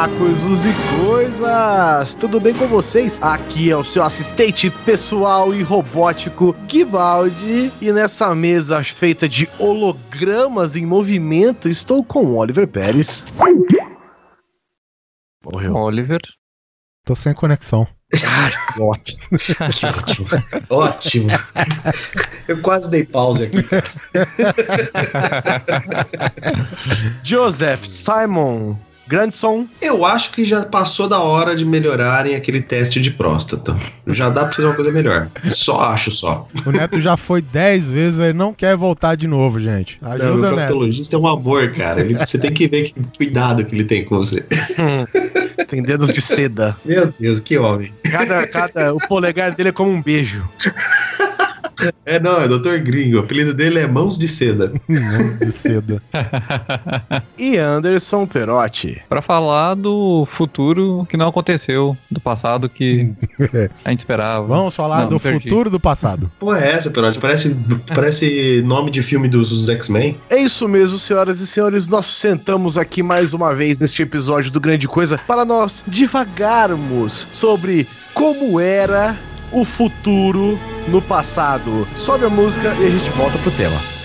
Olá, coisas e coisas! Tudo bem com vocês? Aqui é o seu assistente pessoal e robótico Givaldi e nessa mesa feita de hologramas em movimento estou com Oliver Pérez. Morreu. Oliver. Tô sem conexão. ótimo. Que ótimo. ótimo. Eu quase dei pause aqui. Joseph Simon Grandson. Eu acho que já passou da hora de melhorarem aquele teste de próstata. Já dá pra fazer uma coisa melhor. Só acho só. O Neto já foi 10 vezes, ele não quer voltar de novo, gente. Ajuda, Não, o Neto. proctologista é um amor, cara. Ele- você tem que ver que cuidado que ele tem com você. Tem dedos de seda. Meu Deus, que homem. Cada, cada, o polegar dele é como um beijo. É, não, é Dr. Gringo. O apelido dele é Mãos de Seda. Mãos de seda. E Anderson Perotti. Pra falar do futuro que não aconteceu, do passado que a gente esperava. Vamos falar Não, do futuro do passado. Pô, é essa, Perotti? Parece, parece nome de filme dos, dos X-Men. É isso mesmo, senhoras e senhores. Nós sentamos aqui mais uma vez neste episódio do Grande Coisa para nós divagarmos sobre como era o futuro no passado. Sobe a música e a gente volta pro tema.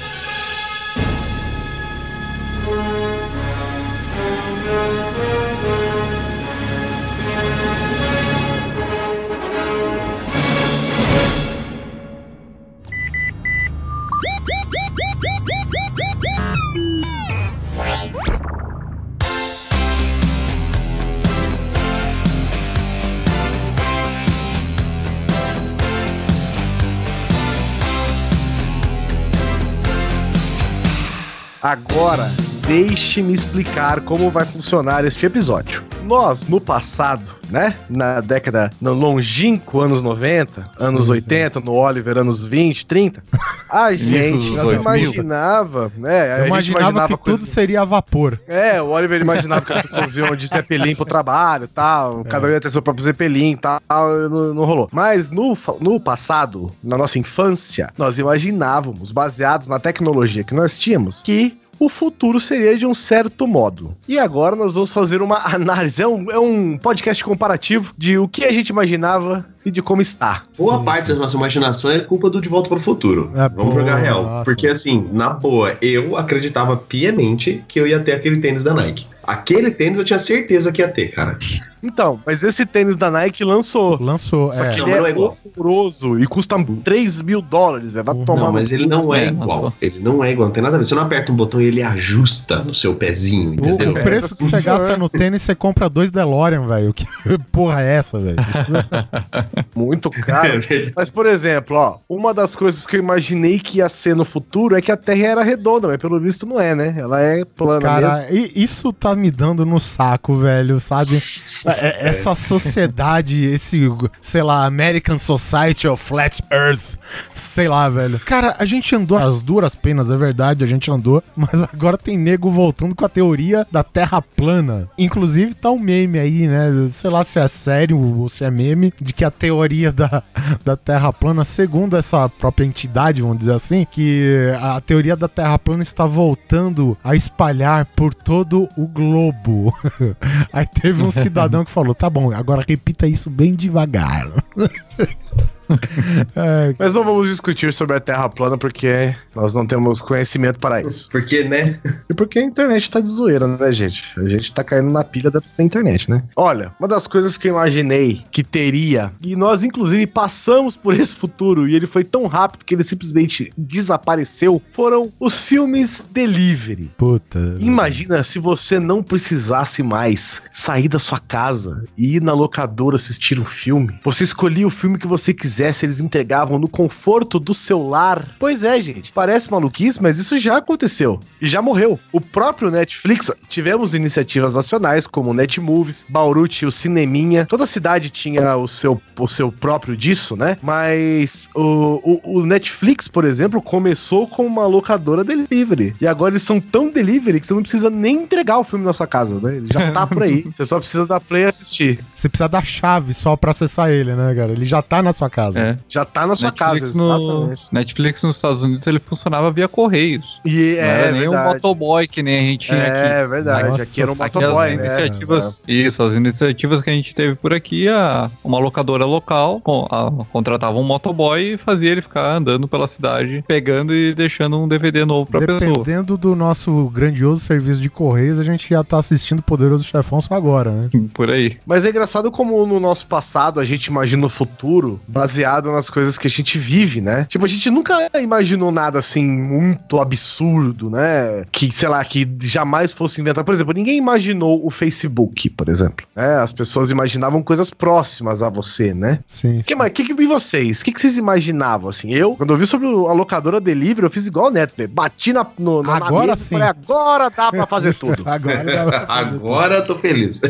Agora, deixe-me explicar como vai funcionar este episódio. Nós, no passado, né? Na década, no longínquo anos 90, anos Sim, 80, no Oliver, anos 20, 30, a gente não 2000. imaginava, né? Eu gente imaginava que coisas- tudo seria a vapor. É, o Oliver imaginava que as pessoas iam de Zeppelin pro trabalho e tal, cada um ia ter seu próprio Zeppelin e tal, não, não rolou. Mas no, no passado, na nossa infância, nós imaginávamos, baseados na tecnologia que nós tínhamos, que o futuro seria de um certo modo. E agora nós vamos fazer uma análise, é um, é um podcast comparativo de o que a gente imaginava e de como está. Boa Sim, parte sim. da nossa imaginação é culpa do De Volta para o Futuro. É, Vamos pô, jogar real. nossa. Porque assim, na boa, eu acreditava piamente que eu ia ter aquele tênis da Nike. Aquele tênis eu tinha certeza que ia ter, cara. Então, mas esse tênis da Nike lançou. Lançou, Só é. que Não, ele não é é igual. horroroso e custa 3 mil dólares, velho. Vai Não, tomar Não, mas ele não é É, igual. nossa. Ele não é igual, não tem nada a ver. Você não aperta um botão e ele ajusta no seu pezinho, O, entendeu? o preço que você gasta no tênis, você compra dois DeLorean, velho. Que porra é essa, velho? muito É caro. verdade. Mas, por exemplo, ó, uma das coisas que eu imaginei que ia ser no futuro é que a Terra era redonda, mas pelo visto não é, né? Ela é plana mesmo. Cara, i- isso tá me dando no saco, velho, sabe? É- Essa sociedade, esse, sei lá, American Society of Flat Earth, sei lá, velho. Cara, a gente andou as duras penas, é verdade, a gente andou, mas agora tem nego voltando com a teoria da Terra plana. Inclusive tá um meme aí, né? Sei lá se é sério ou se é meme, de que a teoria da, da Terra plana, segundo essa própria entidade, vamos dizer assim, que a teoria da Terra plana está voltando a espalhar por todo o globo. Aí teve um cidadão que falou: tá bom, agora repita isso bem devagar. É, Mas não vamos discutir sobre a Terra plana porque nós não temos conhecimento para isso. Porque, né? E porque a internet tá de zoeira, né, gente? A gente tá caindo na pilha da, da internet, né? Olha, uma das coisas que eu imaginei que teria, e nós inclusive passamos por esse futuro, e ele foi tão rápido que ele simplesmente desapareceu, foram os filmes delivery. puta. Imagina se você não precisasse mais sair da sua casa e ir na locadora assistir um filme. Você escolhia o filme que você quisesse quisesse, eles entregavam no conforto do seu lar. Pois é, gente. Parece maluquice, mas isso já aconteceu. E já morreu. O próprio Netflix, tivemos iniciativas nacionais como o Netmovies, Bauru tinha o Cineminha, toda cidade tinha o seu, o seu próprio disso, né? Mas o, o, o Netflix, por exemplo, começou com uma locadora delivery. E agora eles são tão delivery que você não precisa nem entregar o filme na sua casa, né? Ele já tá por aí. Você só precisa dar play e assistir. Você precisa da chave só pra acessar ele, né, cara? Ele já tá na sua casa. É. Já tá na sua Netflix, casa, no, Netflix nos Estados Unidos ele funcionava via correios. E Não é, era nem um verdade. motoboy que nem a gente tinha aqui. É verdade, Nossa, aqui era um Aqui as motoboy, né? iniciativas, isso, as iniciativas que a gente teve por aqui, a, uma locadora local com- a- contratava um motoboy e fazia ele ficar andando pela cidade, pegando e deixando um DVD novo pra pessoa. Dependendo do nosso grandioso serviço de correios, a gente já tá assistindo Poderoso Chefão só agora, né? Por aí. Mas é engraçado como no nosso passado a gente imagina o futuro baseado nas coisas que a gente vive, né? Tipo, a gente nunca imaginou nada assim muito absurdo, né? Que, sei lá, que jamais fosse inventado. Por exemplo, ninguém imaginou o Facebook, por exemplo. né? As pessoas imaginavam coisas próximas a você, né? Sim. O que, mais- que, que e vocês? O que, que vocês imaginavam, assim? Eu, quando eu vi sobre o- a locadora Delivery, eu fiz igual o Neto, velho. Bati na, no, na Agora mesa e sim. falei, agora dá pra fazer tudo. Agora dá pra fazer tudo. Agora eu tô feliz.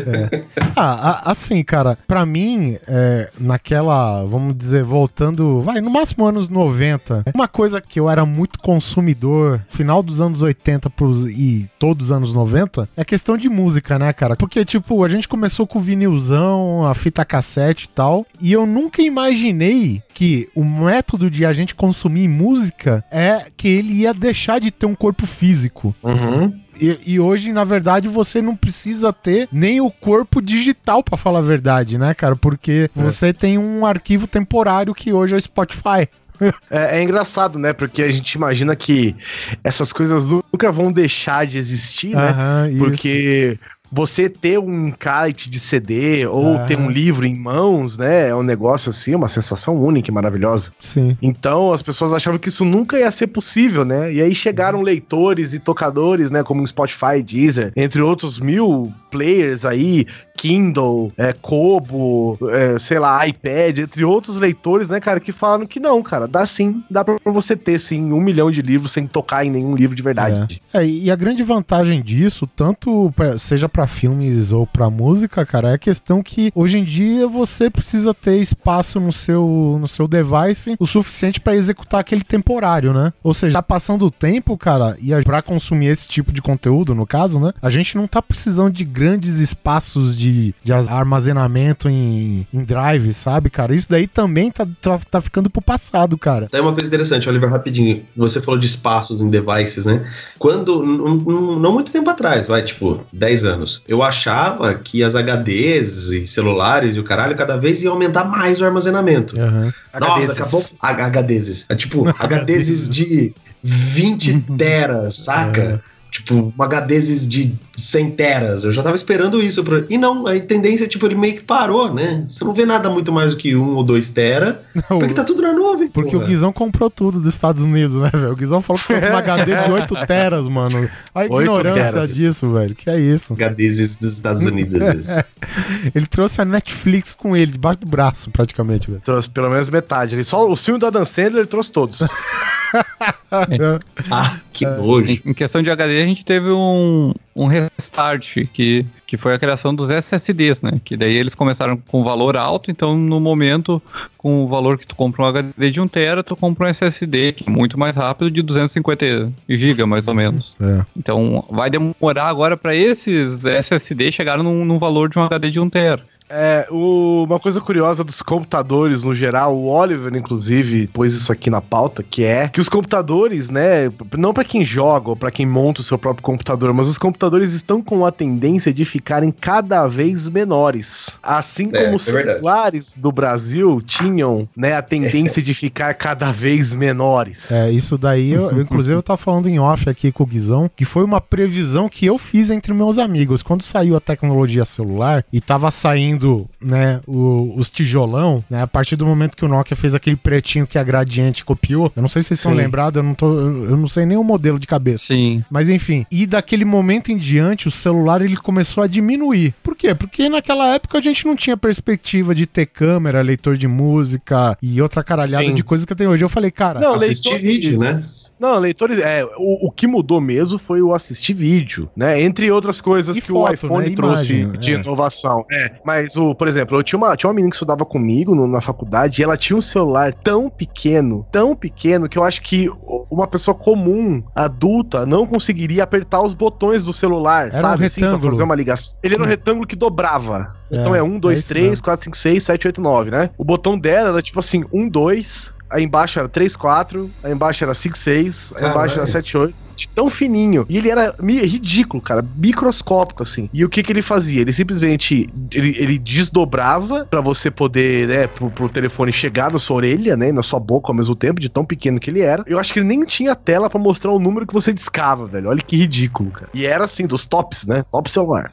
Ah, a- assim, cara, pra mim, é, naquela, vamos dizer, voltando, vai, no máximo anos 90, uma coisa que eu era muito consumidor, final dos anos 80 pros, e todos os anos 90, é questão de música, né, cara? Porque, tipo, a gente começou com o vinilzão, a fita cassete e tal, e eu nunca imaginei que o método de a gente consumir música é que ele ia deixar de ter um corpo físico. Uhum. E, e hoje, na verdade, você não precisa ter nem o corpo digital, pra falar a verdade, né, cara? Porque você tem um arquivo temporário que hoje é o Spotify. É, é engraçado, né? Porque a gente imagina que essas coisas nunca vão deixar de existir, né? Aham, isso. Você ter um encarte de CD ou Ah. ter um livro em mãos, né? É um negócio assim, uma sensação única e maravilhosa. Sim. Então as pessoas achavam que isso nunca ia ser possível, né? E aí chegaram leitores e tocadores, né? Como o Spotify, Deezer, entre outros mil players aí, Kindle, é, Kobo, é, sei lá, iPad, entre outros leitores, né, cara, que falaram que não, cara, dá sim, dá pra você ter sim um milhão de livros sem tocar em nenhum livro de verdade. É, e a grande vantagem disso, tanto seja pra filmes ou pra música, cara, é a questão que hoje em dia você precisa ter espaço no seu, no seu device o suficiente pra executar aquele temporário, né? Ou seja, tá passando o tempo, cara, e pra consumir esse tipo de conteúdo, no caso, né? A gente não tá precisando de grandes espaços de, de armazenamento em, em drive, sabe, cara? Isso daí também tá, tá, tá ficando pro passado, cara. Tem uma coisa interessante, Oliver, rapidinho. Você falou de espaços em devices, né? Quando, não muito tempo atrás, vai, tipo, 10 anos, eu achava que as HDs e celulares e o caralho cada vez ia aumentar mais o armazenamento. Aham. Nossa, daqui a pouco. H- HDs. É tipo, HDs de 20 teras, saca? Tipo, uma HDs de 100 teras. Eu já tava esperando isso. Pra... E não, a tendência, tipo, ele meio que parou, né? Você não vê nada muito mais do que 1 ou 2 tera, porque tá tudo na nuvem. Porque porra. o Guizão comprou tudo dos Estados Unidos, né, velho? O Guizão falou que fosse uma HD de 8 teras, mano. A ignorância teras. disso, velho. Que é isso? HDs dos Estados Unidos, às vezes. Ele trouxe a Netflix com ele, debaixo do braço, praticamente, velho. Trouxe pelo menos metade. Ele só o filme do Adam Sandler ele trouxe todos. Ah, que nojo. Em, em questão de HD, a gente teve um, um restart, que, que foi a criação dos SSDs, né? Que daí eles começaram com valor alto, então no momento, com o valor que tu compra um HD de 1 tera, tu compra um SSD, que é muito mais rápido, de 250 GB, mais ou menos. É. Então vai demorar agora para esses SSD chegarem num, num valor de um HD de 1 tera. É, o- uma coisa curiosa dos computadores no geral, o Oliver, inclusive, pôs isso aqui na pauta, que é que os computadores, né, não pra quem joga ou pra quem monta o seu próprio computador, mas os computadores estão com a tendência de ficarem cada vez menores. Assim É, como os é celulares do Brasil tinham, né, a tendência de ficar cada vez menores. É, isso daí, eu, eu, inclusive, eu tava falando em off aqui com o Guizão, que foi uma previsão que eu fiz entre meus amigos. Quando saiu a tecnologia celular e tava saindo tendo, né, o- os tijolão, né, a partir do momento que o Nokia fez aquele pretinho que a Gradiente copiou, eu não sei se vocês estão lembrados, eu não tô, eu não sei nem o modelo de cabeça. Sim. Mas enfim, e daquele momento em diante, o celular ele começou a diminuir. Por quê? Porque naquela época a gente não tinha perspectiva de ter câmera, leitor de música e outra caralhada Sim. de coisa que tem hoje. Eu falei, cara, Não, Assistir vídeo, né? Não, leitores. É, o, o que mudou mesmo foi o assistir vídeo, né? Entre outras coisas E que foto, o iPhone né? trouxe Imagem, de é. inovação. É. Mas, o, por exemplo, eu tinha uma, tinha uma menina que estudava comigo no- na faculdade e ela tinha um celular tão pequeno, tão pequeno, que eu acho que uma pessoa comum, adulta, não conseguiria apertar os botões do celular, Era um sabe? assim, pra retângulo. fazer uma ligação. Ele era um retângulo que dobrava. É, então é 1, é 2, isso 3, mesmo. 4, 5, 6, 7, 8, 9, né? O botão dela era tipo assim, 1, 2, aí embaixo era 3, 4, aí embaixo era 5, 6, aí embaixo era Caralho. 7, 8. De Tão fininho. E ele era ridículo, cara. Microscópico, assim. E o que que ele fazia? Ele simplesmente. Ele, ele desdobrava pra você poder, né, pro, pro telefone chegar na sua orelha, né, na sua boca ao mesmo tempo, de tão pequeno que ele era. Eu acho que ele nem tinha tela pra mostrar o número que você discava, velho. Olha que ridículo, cara. E era assim, dos tops, né? Top celular.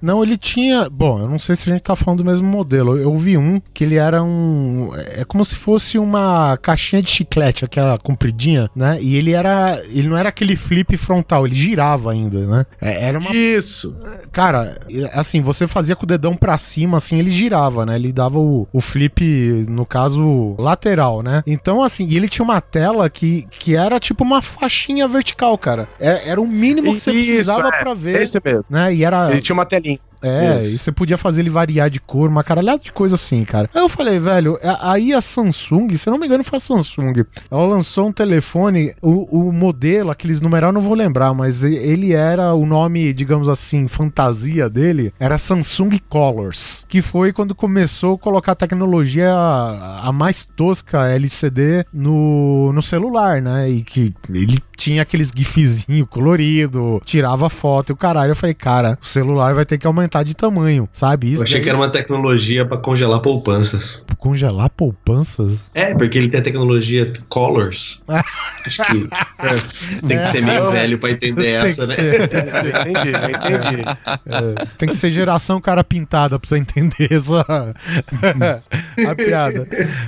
Não, ele tinha. Bom, eu não sei se a gente tá falando do mesmo modelo. Eu vi um que ele era um. É como se fosse uma caixinha de chiclete, aquela compridinha, né? E ele era. Ele não era aquele flip frontal, ele girava ainda, né? É, Era uma. Isso. Cara, assim, você fazia com o dedão pra cima, assim, ele girava, né? Ele dava o, o flip, no caso, lateral, né? Então, assim, e ele tinha uma tela que, que era tipo uma faixinha vertical, cara. Era, era o mínimo que você Isso, precisava é. pra ver. Esse mesmo. Né? E era. Ele tinha uma telinha. É, Isso. e você podia fazer ele variar de cor, uma caralhada de coisa assim, cara. Aí eu falei, velho, aí a Samsung, se eu não me engano foi a Samsung, ela lançou um telefone, o, o modelo, aqueles numeral não vou lembrar, mas ele era o nome, digamos assim, fantasia dele, era Samsung Colors, que foi quando começou a colocar a tecnologia a, a mais tosca LCD no, no celular, né? E que ele tinha aqueles gifzinho colorido, tirava foto e o caralho. Eu falei, cara, o celular vai ter que aumentar de tamanho, sabe? Isso Eu achei daí- que era uma tecnologia pra congelar poupanças. congelar poupanças. É, porque ele tem a tecnologia Colors. Acho que é, tem que ser meio velho pra entender Tem essa, que né? ser, tem que ser. Entendi, entendi. É, você tem que ser geração cara pintada pra você entender essa a piada.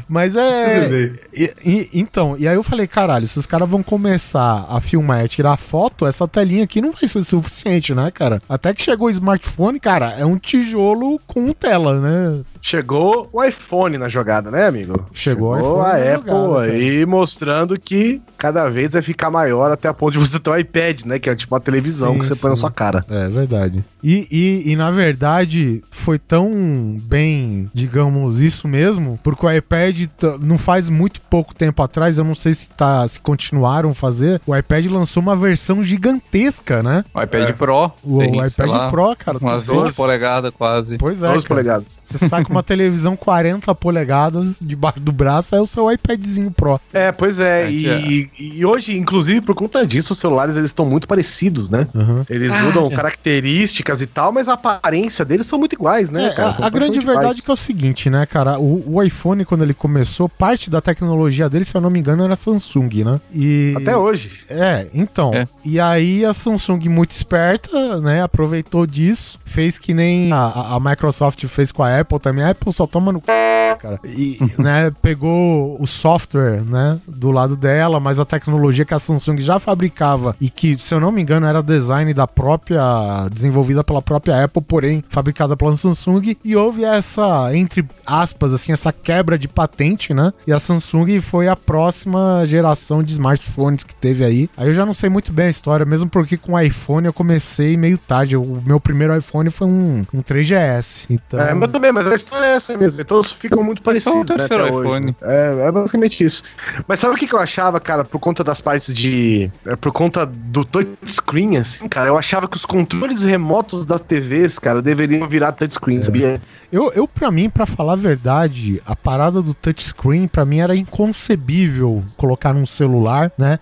Mas é. E- e- então, e aí eu falei, caralho, se os caras vão começar a filmar e a tirar foto, essa telinha aqui não vai ser suficiente, né, cara? Até que chegou o smartphone, cara, é um tijolo com tela, né? Chegou o iPhone na jogada, né, amigo? Chegou o a Apple jogada, cara. aí mostrando que cada vez vai ficar maior até a ponto de você ter um iPad, né? Que é tipo uma televisão Sim, que você põe na sim. sua cara. É verdade. E, e, e, na verdade foi tão bem, digamos, isso mesmo, porque o iPad não faz muito pouco tempo atrás, eu não sei se, tá, se continuaram a fazer, o iPad lançou uma versão gigantesca, né? O iPad Pro. O, tem, o iPad lá, Pro, cara. Umas tu vê? 20 polegadas quase. Pois é, 12 cara. polegadas. Você saca uma televisão 40 polegadas debaixo do braço, é o seu iPadzinho Pro. É, pois é. É, e, e hoje, inclusive, por conta disso, os celulares eles estão muito parecidos, né? Uhum. Eles mudam características e tal, mas a aparência deles são muito iguais, né, É, cara? a, São a grande verdade é iguais. que é o seguinte, né, cara? O, o iPhone, quando ele começou, parte da tecnologia dele, se eu não me engano, era Samsung, né? E... Até hoje. É, então. É. E aí a Samsung, muito esperta, né, aproveitou disso, fez que nem a, a Microsoft fez com a Apple também. Apple só toma no c, cara. E, né, pegou o software, né, do lado dela, mas a tecnologia que a Samsung já fabricava e que, se eu não me engano, era design da própria, desenvolvida pela própria Apple, porém fabricada pela Samsung. E houve essa, entre aspas, assim, essa quebra de patente, né? E a Samsung foi a próxima geração de smartphones que teve aí. Aí eu já não sei muito bem a história, mesmo porque com o iPhone eu comecei meio tarde. O meu primeiro iPhone foi um, um 3GS. Então. É, mas também, mas história é essa mesmo. Todos ficam muito parecidos, Só o né, terceiro até hoje, iPhone. né? É, é basicamente isso. Mas sabe o que, que eu achava, cara, por conta das partes de. é, por conta do touchscreen, assim, cara, eu achava que os controles remotos das TVs, cara, deveriam virar touchscreen, sabia? Eu, eu para mim, pra falar a verdade, a parada do touchscreen, pra mim era inconcebível colocar num celular, né?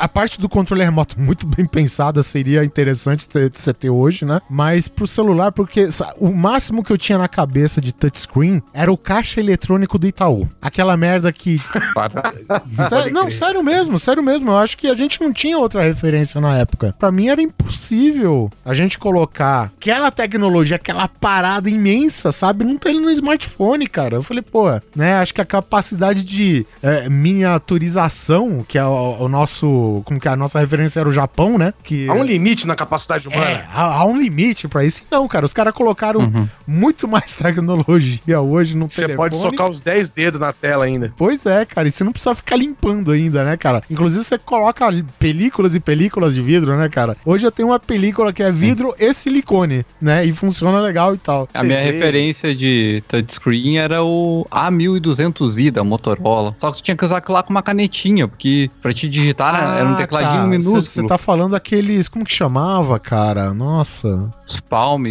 A parte do controle remoto muito bem pensada seria interessante ter- você ter hoje, né? Mas pro celular, porque o máximo que eu tinha na cabeça de touchscreen era o caixa eletrônico do Itaú. Aquela merda que. Sé- não, sério mesmo, sério mesmo. Eu acho que a gente não tinha outra referência na época. Pra mim era impossível a gente colocar aquela tecnologia, aquela parada imensa, sabe? Não tem no smartphone, cara. Eu falei, pô, né? Acho que a capacidade de é, miniaturização, que é o, o nosso. Como que é? A nossa referência era o Japão, né? Que Há um limite na capacidade humana. é, há, há um limite pra isso. Não, cara, os caras colocaram muito mais tecnologia hoje no Você telefone. pode socar os 10 dedos na tela ainda. Pois é, cara, e você não precisa ficar limpando ainda, né, cara? Inclusive você coloca películas e películas de vidro, né, cara? Hoje eu tenho uma película que é vidro e silicone, né? E funciona legal e tal. A minha TV. referência de touchscreen era o A1200i da Motorola. Só que tu tinha que usar aquilo lá com uma canetinha, porque pra te digitar era um tecladinho minúsculo. Você tá falando aqueles. Como que chamava, cara? Nossa. Os Palm,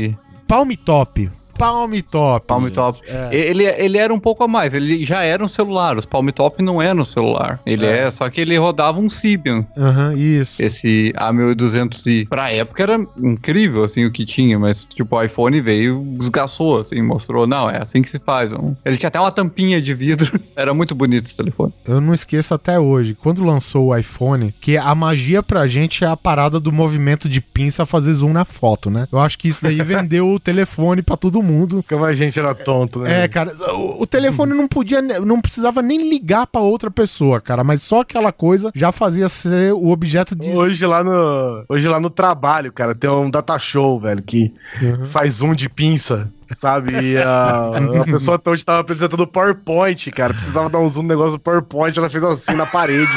Palm Top. Palm Top. Palm gente. Top. É. Ele, ele era um pouco a mais, ele já era um celular. Os Palm Top não eram um celular. Ele é, só que ele rodava um Symbian. Aham, isso. Esse A1200i. Pra época era incrível, assim, o que tinha, mas, tipo, o iPhone veio, desgaçou, assim, mostrou, não, é assim que se faz. Um- Ele tinha até uma tampinha de vidro. Era muito bonito esse telefone. Eu não esqueço até hoje, quando lançou o iPhone, que a magia pra gente é a parada do movimento de pinça fazer zoom na foto, né? Eu acho que isso daí vendeu o telefone pra todo mundo. Como a gente era tonto, né? É, cara, o, o telefone não podia, não precisava nem ligar pra outra pessoa, cara, mas só aquela coisa já fazia ser o objeto de. Hoje lá no hoje lá no trabalho, cara, tem um data show, velho, que Uhum. faz zoom de pinça, sabe? E a, a pessoa hoje tava apresentando o PowerPoint, cara, precisava dar um zoom no negócio do PowerPoint, ela fez assim na parede.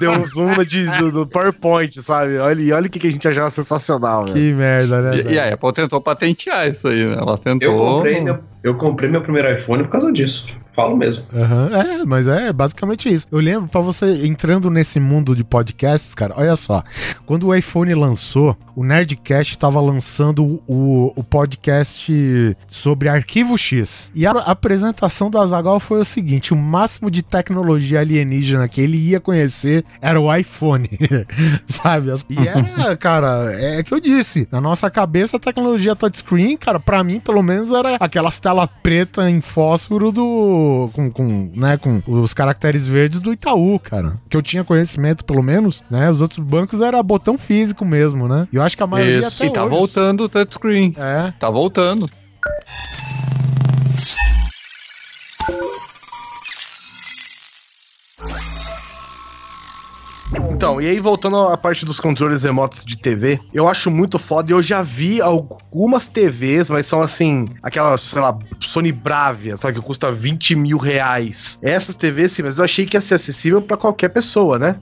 Deu um zoom na de, do, do PowerPoint, sabe? Olha, e olha o que, que a gente achava sensacional, velho. Que merda, né? E, e a Apple tentou patentear isso aí, né? Ela tentou. Eu comprei, meu, eu comprei meu primeiro iPhone por causa disso. Falo mesmo. Aham, É, mas é basicamente isso. Eu lembro, pra você entrando nesse mundo de podcasts, cara, olha só. Quando o iPhone lançou, o Nerdcast tava lançando o, o podcast sobre Arquivo X. E a apresentação do Azagal foi o seguinte: o máximo de tecnologia alienígena que ele ia conhecer era o iPhone. Sabe? E era, cara, é que eu disse. Na nossa cabeça, a tecnologia touchscreen, cara, pra mim, pelo menos, era aquelas telas preta em fósforo do. Com, com, né, com os caracteres verdes do Itaú, cara. Que eu tinha conhecimento, pelo menos, né? Os outros bancos era botão físico mesmo, né? E eu acho que a maioria Isso. até E tá hoje- voltando o touchscreen. É. Tá voltando. Então, e aí voltando à parte dos controles remotos de TV, eu acho muito foda e eu já vi algumas TVs, mas são assim, aquelas, sei lá, Sony Bravia, sabe, que custa 20 mil reais. Essas TVs, sim, mas eu achei que ia ser acessível pra qualquer pessoa, né?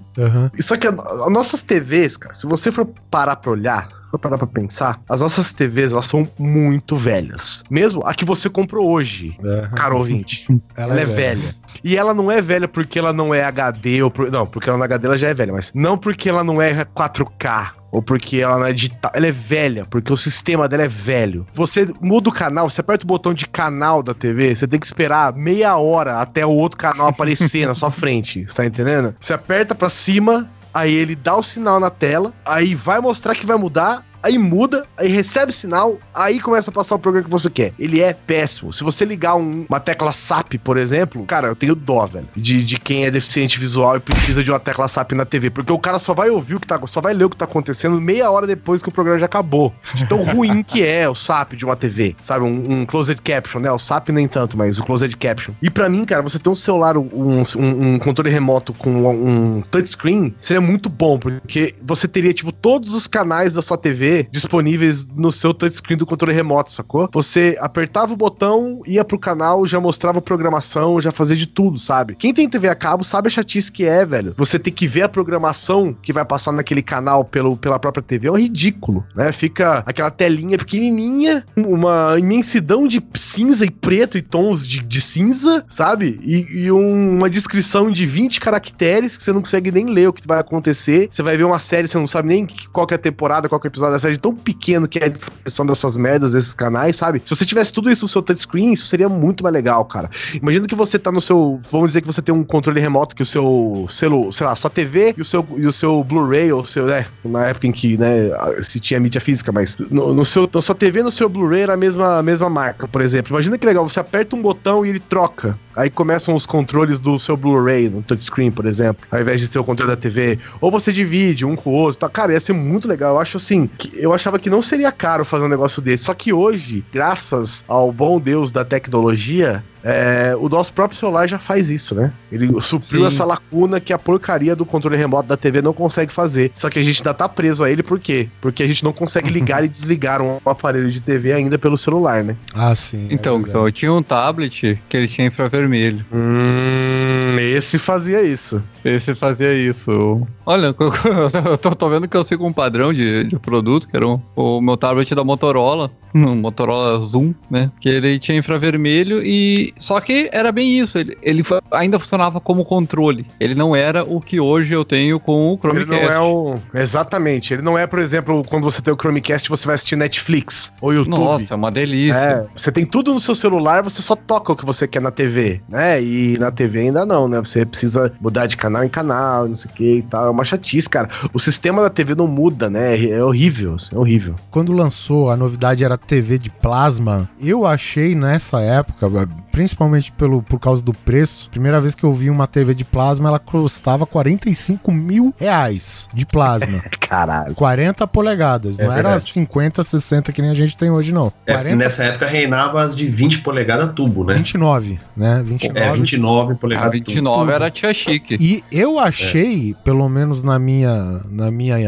E Só que as nossas TVs, cara, se você for parar pra olhar, for parar pra pensar, as nossas TVs, elas são muito velhas. Mesmo a que você comprou hoje, Aham. caro ouvinte. Ela, é, velha. E ela não é velha porque ela não é HD ou por- não, porque ela não é HD ela já é velha, mas não porque ela não é 4K ou porque ela não é digital. Ela é velha, porque o sistema dela é velho. Você muda o canal, você aperta o botão de canal da TV, você tem que esperar meia hora até o outro canal aparecer na sua frente. Você tá entendendo? Você aperta pra cima, aí ele dá o sinal na tela, aí vai mostrar que vai mudar, aí muda, aí recebe sinal, aí começa a passar o programa que você quer. Ele é péssimo. Se você ligar um- uma tecla SAP, por exemplo, cara, eu tenho dó, velho, de, de quem é deficiente visual e precisa de uma tecla SAP na TV, porque o cara só vai ouvir o que tá, só vai ler o que tá acontecendo meia hora depois que o programa já acabou. De tão ruim que é o SAP de uma TV, sabe? Um, um closed caption, né? O SAP nem tanto, mas o closed caption. E pra mim, cara, você ter um celular, um, um- um controle remoto com um, um touchscreen seria muito bom, porque você teria, tipo, todos os canais da sua TV disponíveis no seu touchscreen do controle remoto, sacou? Você apertava o botão, ia pro canal, já mostrava a programação, já fazia de tudo, sabe? Quem tem TV a cabo sabe a chatice que é, velho. Você ter que ver a programação que vai passar naquele canal pelo, pela própria TV é um ridículo, né? Fica aquela telinha pequenininha, uma imensidão de cinza e preto e tons de, de cinza, sabe? E, e um- uma descrição de 20 caracteres que você não consegue nem ler o que vai acontecer. Você vai ver uma série, você não sabe nem qual que é a temporada, qual que é o episódio cidade tão pequeno que é a descrição dessas merdas, desses canais, sabe? Se você tivesse tudo isso no seu touchscreen, isso seria muito mais legal, cara. Imagina que você tá no seu. Vamos dizer que você tem um controle remoto que o seu celu, sei lá, sua TV e o seu, e o seu Blu-ray, ou seu, né? Na época em que, né, se tinha mídia física, mas no, no seu, na sua TV e no seu Blu-ray era a mesma, a mesma marca, por exemplo. Imagina que legal, você aperta um botão e ele troca. Aí começam os controles do seu Blu-ray no touchscreen, por exemplo, ao invés de ser o controle da TV. Ou você divide um com o outro. Tá? Cara, ia ser muito legal. Eu acho assim, que eu achava que não seria caro fazer um negócio desse. Só que hoje, graças ao bom Deus da tecnologia, é, o nosso próprio celular já faz isso, né? Ele supriu Sim. essa lacuna que a porcaria do controle remoto da TV não consegue fazer. Só que a gente ainda tá preso a ele, por quê? Porque a gente não consegue ligar e desligar um aparelho de TV ainda pelo celular, né? Ah, sim. é Então, só eu tinha um tablet que ele tinha infravermelho. Hum, esse fazia isso. Esse fazia isso. Olha, eu tô, tô vendo que eu sigo um padrão de, de produto, que era o, o meu tablet da Motorola, um Motorola Zoom, né? Que ele tinha infravermelho e. Só que era bem isso, ele, ele fa- ainda funcionava como controle. Ele não era o que hoje eu tenho com o Ele Chromecast. não é o. Exatamente. Ele não é, por exemplo, quando você tem o Chromecast, você vai assistir Netflix ou YouTube. Nossa, é uma delícia. É, você tem tudo no seu celular, você só toca o que você quer na TV, né? E na TV ainda não, né? Você precisa mudar de canal em canal, não sei o que e tal. É uma chatice, cara. O sistema da TV não muda, né? É horrível, assim, é horrível. Quando lançou, a novidade era TV de plasma. Eu achei nessa época, principalmente pelo, por causa do preço, primeira vez que eu vi uma TV de plasma, ela custava 45 mil reais de plasma. Caralho. 40 polegadas, É não era verdade. 50, 60 que nem a gente tem hoje, não. É, 40, nessa época reinava as de 20 polegadas tubo, né? 29, né? 29. É, 29 A polegadas 29 tudo. era tia chique. E eu achei, pelo menos na minha, na minha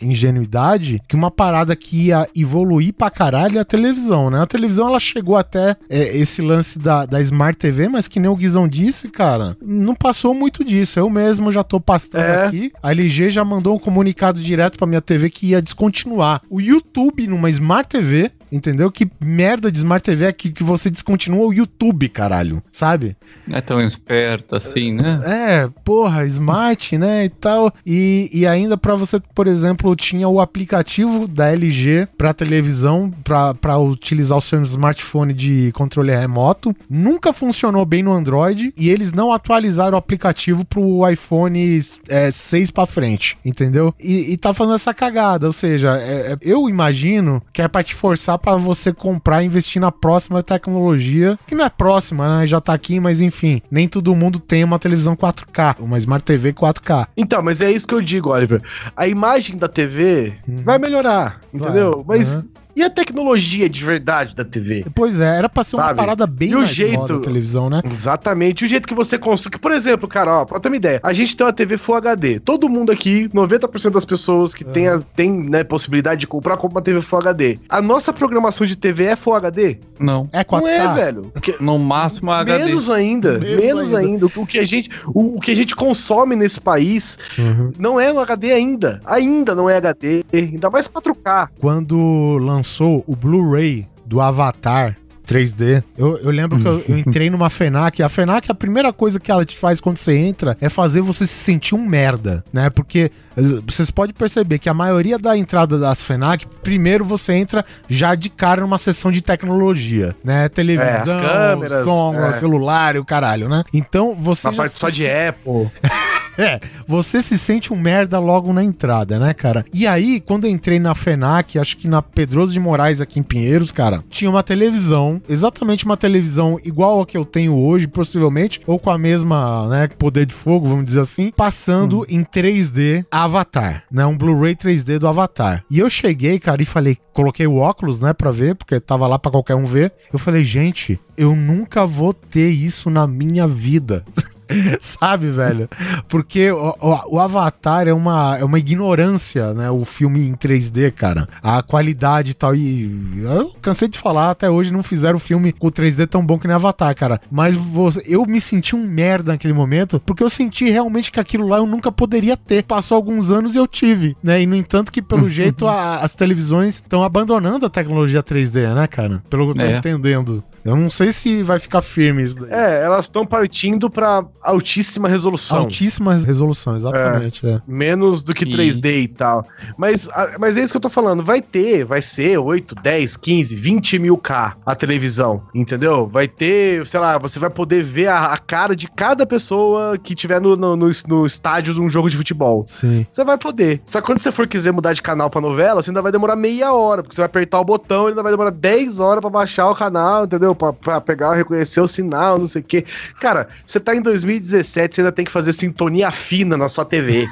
ingenuidade, que uma parada que ia evoluir pra caralho é a televisão, né? A televisão, ela chegou até é, esse lance da, da Smart TV, mas que nem o Guizão disse, cara, não passou muito disso. Eu mesmo já tô pastando É. aqui. A LG já mandou um comunicado direto pra minha TV que ia descontinuar o YouTube numa Smart TV. Entendeu? Que merda de Smart TV é que, que você descontinua o YouTube, caralho. Sabe? Não é tão esperto assim, né? É, porra, smart, né, e tal. E, e ainda pra você, por exemplo, tinha o aplicativo da LG pra televisão, pra, pra utilizar o seu smartphone de controle remoto. Nunca funcionou bem no Android e eles não atualizaram o aplicativo pro iPhone é, 6 pra frente, entendeu? E, e tá fazendo essa cagada, ou seja, é- é- eu imagino que é pra te forçar pra você comprar e investir na próxima tecnologia, que não é próxima, né? Já tá aqui, mas enfim, nem todo mundo tem uma televisão 4K, uma Smart TV 4K. Então, mas é isso que eu digo, Oliver. A imagem da TV Uhum. vai melhorar, entendeu? Vai, Mas uhum. E a tecnologia de verdade da TV? Pois é, era pra ser uma Sabe? parada bem E o mais jeito- foda a televisão, né? Exatamente. O jeito que você construi. que, Por exemplo, cara, ó, pra ter uma ideia, a gente tem uma TV Full HD. Todo mundo aqui, 90% das pessoas que tem, a- tem né, possibilidade de comprar, compra uma TV Full HD. A nossa programação de TV é Full HD? Não. É 4K. Não é, velho. Porque- No máximo HD. Menos ainda, Menos menos, ainda. ainda. O que a gente, o, o que a gente consome nesse país Uhum. não é no HD ainda. Ainda não é HD, ainda mais 4K. Quando lançou o Blu-ray do Avatar 3D, eu, eu lembro que eu, eu entrei numa FENAC. A FENAC, a primeira coisa que ela te faz quando você entra é fazer você se sentir um merda, né? Porque eh, vocês podem perceber que a maioria da entrada das FENAC, primeiro você entra já de cara numa sessão de tecnologia, né? Televisão, É, as câmeras, som, é. celular e o caralho, né? Então você Na já parte se só de Apple. é, você se sente um merda logo na entrada, né, cara? E aí, quando eu entrei na FENAC, acho que na Pedroso de Moraes, aqui em Pinheiros, cara, tinha uma televisão, exatamente uma televisão igual a que eu tenho hoje, possivelmente, ou com a mesma, né, poder de fogo, vamos dizer assim, passando em 3D Avatar, né? Um Blu-ray 3D do Avatar. E eu cheguei, cara, e falei, coloquei o óculos, né, pra ver, porque tava lá pra qualquer um ver. Eu falei, gente, eu nunca vou ter isso na minha vida. Sabe, velho? Porque o, o- o Avatar é uma, é uma ignorância, né? O filme em 3D, cara. A qualidade e tal. E eu cansei de falar, até hoje não fizeram o filme com 3D tão bom que nem Avatar, cara. Mas você- eu me senti um merda naquele momento, porque eu senti realmente que aquilo lá eu nunca poderia ter. Passou alguns anos e eu tive, né? E no entanto que, pelo jeito, a- as televisões estão abandonando a tecnologia 3D, né, cara? Pelo que eu tô É. entendendo. Eu não sei se vai ficar firme isso daí. É, elas estão partindo pra altíssima resolução. Altíssima resolução, exatamente. É. Menos do que E- 3D e tal. Mas, a- mas é isso que eu tô falando. Vai ter, vai ser 8, 10, 15, 20 mil K a televisão, entendeu? Vai ter, sei lá, você vai poder ver a, a cara de cada pessoa que tiver no, no, no, no estádio de um jogo de futebol. Sim. Você vai poder. Só que quando você for quiser mudar de canal pra novela, você ainda vai demorar meia hora, porque você vai apertar o botão e ainda vai demorar 10 horas pra baixar o canal, entendeu? Pra, pra pegar, reconhecer o sinal, não sei o quê. Cara, você tá em 2017, você ainda tem que fazer sintonia fina na sua TV.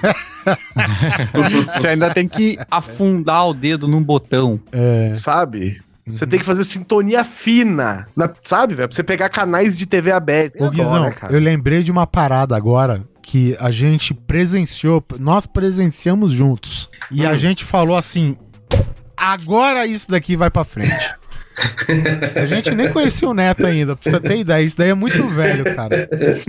Você ainda tem que afundar o dedo num botão. É. sabe? Você tem que fazer sintonia fina, na- sabe, velho? Pra você pegar canais de TV aberta. Ô, Eu Guizão, adoro, né, cara? eu lembrei de uma parada agora que a gente presenciou, nós presenciamos juntos. E Hum. a gente falou assim: agora isso daqui vai pra frente. A gente nem conhecia o Neto ainda, pra você ter ideia. Isso daí é muito velho, cara.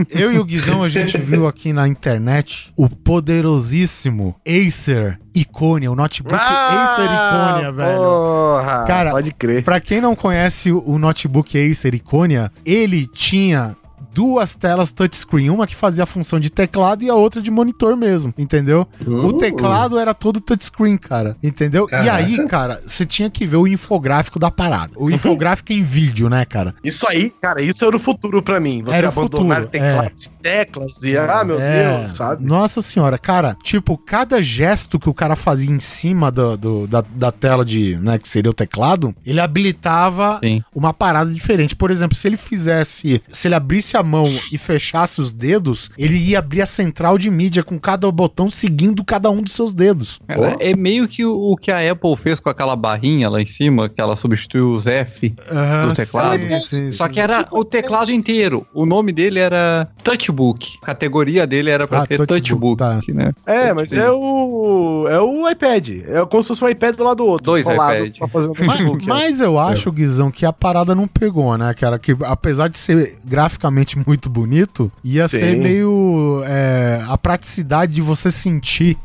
Eu e o Guizão, a gente viu aqui na internet o poderosíssimo Acer Iconia, o notebook Acer Iconia, velho. Ah, Porra, Cara, pode crer. Pra quem não conhece o o notebook Acer Iconia, ele tinha duas telas touchscreen, uma que fazia a função de teclado e a outra de monitor mesmo, entendeu? O Uh. teclado era todo touchscreen, cara, entendeu? E Caraca. aí, cara, você tinha que ver o infográfico da parada. O infográfico em vídeo, né, cara? Isso aí, cara, isso era o futuro pra mim. Você Era o abandonar futuro, teclados e teclas e, ah, meu É, Deus, sabe? Nossa senhora, cara, tipo, cada gesto que o cara fazia em cima do, do- da, da tela de, né, que seria o teclado, ele habilitava Sim. uma parada diferente. Por exemplo, se ele fizesse, se ele abrisse a mão e fechasse os dedos, ele ia abrir a central de mídia com cada botão seguindo cada um dos seus dedos. Cara, é meio que o, o que a Apple fez com aquela barrinha lá em cima, que ela substituiu os F. Do teclado. sim, sim, Só que era o teclado inteiro. O nome dele era Touchbook. A categoria dele era pra Ah, ser Touchbook, Touchbook, né? É, mas é o. É o iPad. É como se fosse um iPad do lado do outro. Dois colado iPad. pra fazer um Mas, é. mas eu acho, Guizão, que a parada não pegou, né, cara? Que apesar de ser graficamente muito bonito, ia Sim. ser meio é, a praticidade de você sentir,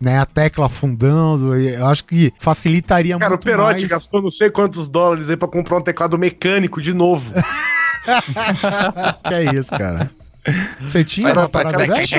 né, a tecla afundando. e Eu acho que facilitaria Cara, o muito Perotti mais. gastou não sei quantos dólares aí pra comprar um teclado mecânico de novo. que é isso, cara? Você tinha uma parada dessa?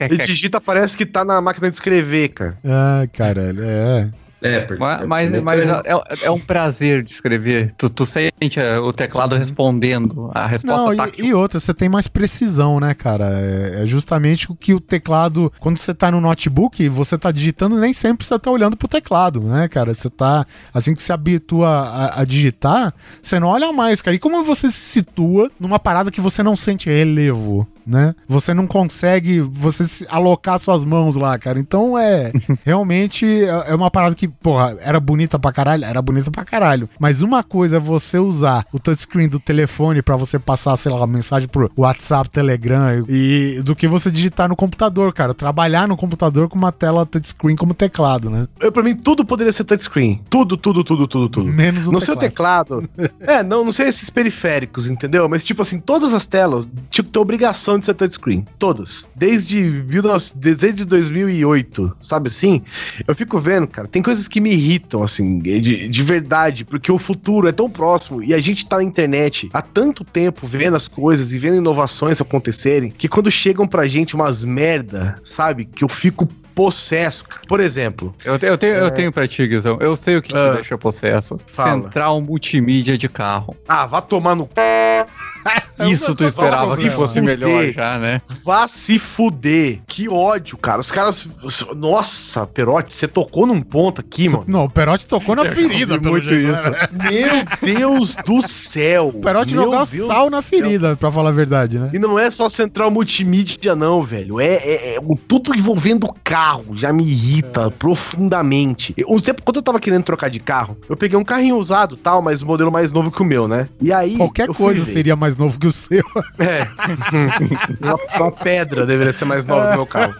Ele digita, parece que tá na máquina de escrever, cara. Ah, caralho, é. É, porque. Mas, mas, mas é, é um prazer de escrever. Tu, tu sente é, o teclado respondendo. A resposta Não, tá e, e outra, você tem mais precisão, né, cara? É, é justamente o que o teclado. Quando você tá no notebook, você tá digitando, nem sempre você tá olhando pro teclado, né, cara? Você tá. Assim que se habitua a, a digitar, você não olha mais, cara. E como você se situa numa parada que você não sente relevo? Né? Você não consegue você se- alocar suas mãos lá, cara. Então é realmente é é uma parada que, porra, era bonita pra caralho, era bonita pra caralho. Mas uma coisa é você usar o touchscreen do telefone pra você passar, sei lá, uma mensagem pro WhatsApp, Telegram e do que você digitar no computador, cara. Trabalhar no computador com uma tela touchscreen como teclado, né? Eu, pra mim, tudo poderia ser touchscreen. Tudo, tudo, tudo, tudo, tudo. Menos o No seu teclado. é, não, não sei esses periféricos, entendeu? Mas, tipo assim, todas as telas tinham que ter de ser touchscreen. Todas. Desde, 19 desde 2008, sabe assim? Eu fico vendo, cara, tem coisas que me irritam, assim, de, de verdade, porque o futuro é tão próximo e a gente tá na internet há tanto tempo vendo as coisas e vendo inovações acontecerem que quando chegam pra gente umas merda, sabe? Que eu fico possesso. Por exemplo, Eu, te- eu tenho, eu tenho pra ti, Guizão. Eu sei o que, Ah. que deixa possesso. Fala. Central multimídia de carro. ah, vá tomar no Isso tu esperava que fosse fuder. melhor já, né? Vá se fuder. Que ódio, cara. Os caras. Nossa, Perotti, você tocou num ponto aqui, mano. Não, o Perotti tocou na ferida, pelo muito jeito. isso. né? Meu Deus do céu. O Perotti Meu jogou Deus sal na céu. ferida, pra falar a verdade, né? E não é só central multimídia, não, velho. É, é- é o- tudo envolvendo o carro. Já me irrita profundamente. Eu- Um tempo, quando eu tava querendo trocar de carro, eu peguei um carrinho usado tal, mas modelo mais novo que o meu, né? E aí. Qualquer coisa seria mais novo que o o seu. É. uma, pedra deveria ser mais nova que o meu carro.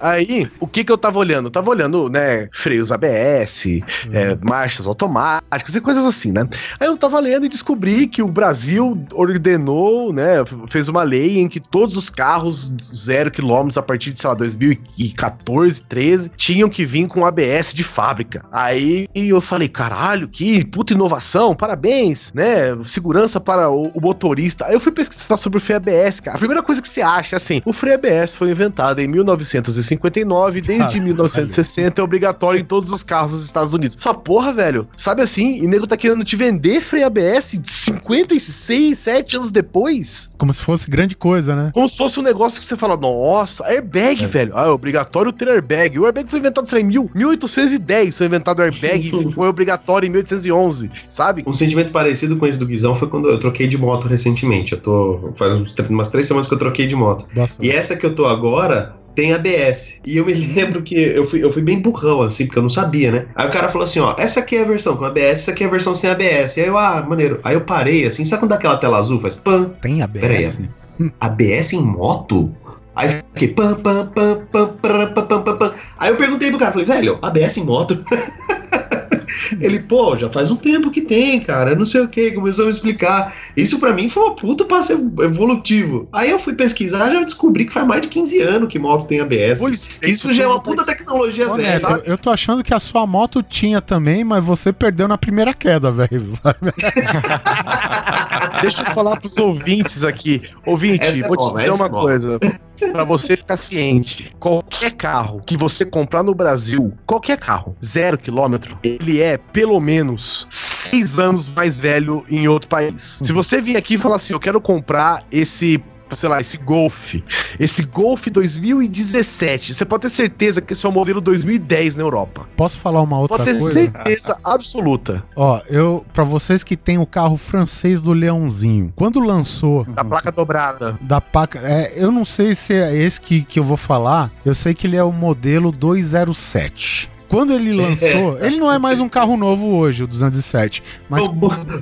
Aí, o que que eu tava olhando? Eu tava olhando, né, freios ABS, é, marchas automáticas e coisas assim, né? Aí eu tava lendo e descobri que o Brasil ordenou, né, fez uma lei em que todos os carros zero quilômetros a partir de, sei lá, 2014, 13, tinham que vir com ABS de fábrica. Aí eu falei, caralho, que puta inovação, parabéns, né? Segurança para o, o motorista. Aí eu fui pesquisar sobre o freio ABS, cara. A primeira coisa que você acha, assim, o freio ABS foi inventado em 1959, desde Caralho. 1960 é obrigatório em todos os carros dos Estados Unidos. Só porra, velho, sabe assim? E nego tá querendo te vender freio ABS 56, 7 anos depois? Como se fosse grande coisa, né? Como se fosse um negócio que você fala, nossa, airbag, velho. Ah, é obrigatório ter airbag. O airbag foi inventado, sei lá, em mil- 1810 foi inventado o airbag e foi obrigatório em 1811, sabe? Um sentimento parecido com esse do Guizão foi quando eu troquei de moto recentemente. Eu tô. Faz umas três semanas que eu troquei de moto. Nossa, E essa que eu tô agora tem ABS. E eu me lembro que eu fui, eu fui bem burrão, assim, porque eu não sabia, né? Aí o cara falou assim: ó, essa aqui é a versão com ABS, essa aqui é a versão sem ABS. E aí eu, ah, maneiro. Aí eu parei, assim, sabe quando dá aquela tela azul faz pam? tem ABS? ABS em moto? Aí eu fiquei pam, pam, pam, pam, pam, pam, pam, pam, pam. Aí eu perguntei pro cara, falei, velho, ABS em moto? Ele, pô, já faz um tempo que tem, cara, não sei o que, começou a me explicar. Isso pra mim foi uma puta passo evolutivo. Aí eu fui pesquisar já descobri que faz mais de 15 anos que moto tem ABS. Pois é, Isso já é uma puta tecnologia Ô, velha. Neto, sabe? eu tô achando que a sua moto tinha também, mas você perdeu na primeira queda, velho. sabe? Deixa eu falar pros ouvintes aqui. Ouvinte, Essa é vou te nova, dizer uma é coisa. Pra você ficar ciente, qualquer carro que você comprar no Brasil, qualquer carro, zero quilômetro, ele é pelo menos seis anos mais velho em outro país. Se você vir aqui e falar assim, eu quero comprar esse sei lá, esse Golf, esse Golf 2017, você pode ter certeza que esse é o modelo 2010 na Europa. Posso falar uma outra Pode ter coisa? certeza absoluta. Ó, eu, pra vocês que tem o carro francês do Leãozinho, quando lançou Da placa dobrada. da paca, é, eu não sei se é esse que, que eu vou falar, eu sei que ele é o modelo 207. Quando ele lançou, ele não é mais um carro novo hoje, o 207, mas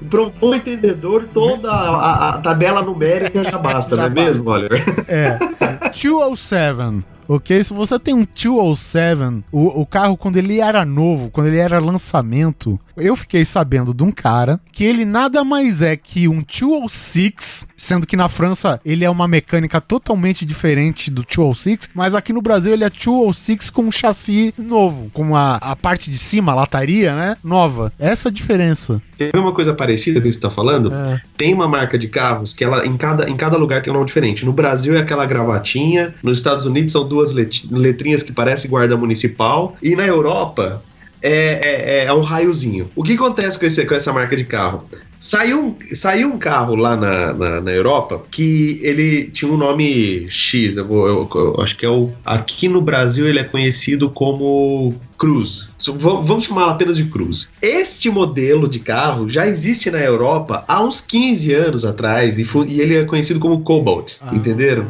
Pro um bom entendedor, toda a, a- tabela numérica já basta, Já não é mesmo, Oliver? É. 207. Ok? Se você tem um 207, o, o carro, quando ele era novo, quando ele era lançamento, eu fiquei sabendo de um cara que ele nada mais é que um 206, sendo que na França ele é uma mecânica totalmente diferente do 206, mas aqui no Brasil ele é 206 com um chassi novo, com a, a parte de cima, a lataria, né? Nova. Essa é a diferença. Tem uma coisa parecida com isso que você tá falando? É. Tem uma marca de carros que ela em cada, em cada lugar tem um nome diferente. No Brasil é aquela gravatinha, nos Estados Unidos são duas let- letrinhas que parecem guarda municipal, e na Europa é, é, é um raiozinho. O que acontece com, esse, com essa marca de carro? Saiu, saiu um carro lá na, na, na Europa que ele tinha um nome X, eu, vou, eu- eu acho que é o. Aqui no Brasil ele é conhecido como Cruz. Vamos chamá-lo apenas de Cruz. Este modelo de carro já existe na Europa há uns 15 anos atrás e, fu- e ele é conhecido como Cobalt. Entenderam?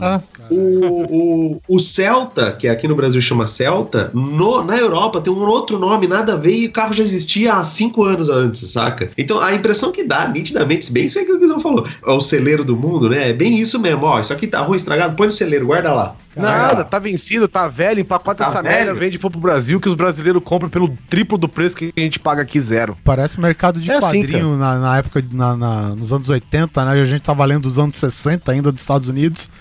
Ah, O, o, o Celta, que aqui no Brasil chama Celta, no- na Europa tem um outro nome, nada a ver, e o carro já existia há cinco anos antes, saca? Então a impressão que dá, nitidamente, bem isso aí que o Guizão falou, é o celeiro do mundo, né? É bem isso mesmo, ó, isso aqui tá ruim, estragado, põe no celeiro, guarda lá. Nada, tá vencido, tá velho, empacota Tá essa velho. merda, vende pro Brasil que os brasileiros compram pelo triplo do preço que a gente paga aqui zero. Parece mercado de É assim, quadrinho na, na época, na, na- nos anos 80, né? A gente tava lendo dos anos 60 ainda dos Estados Unidos.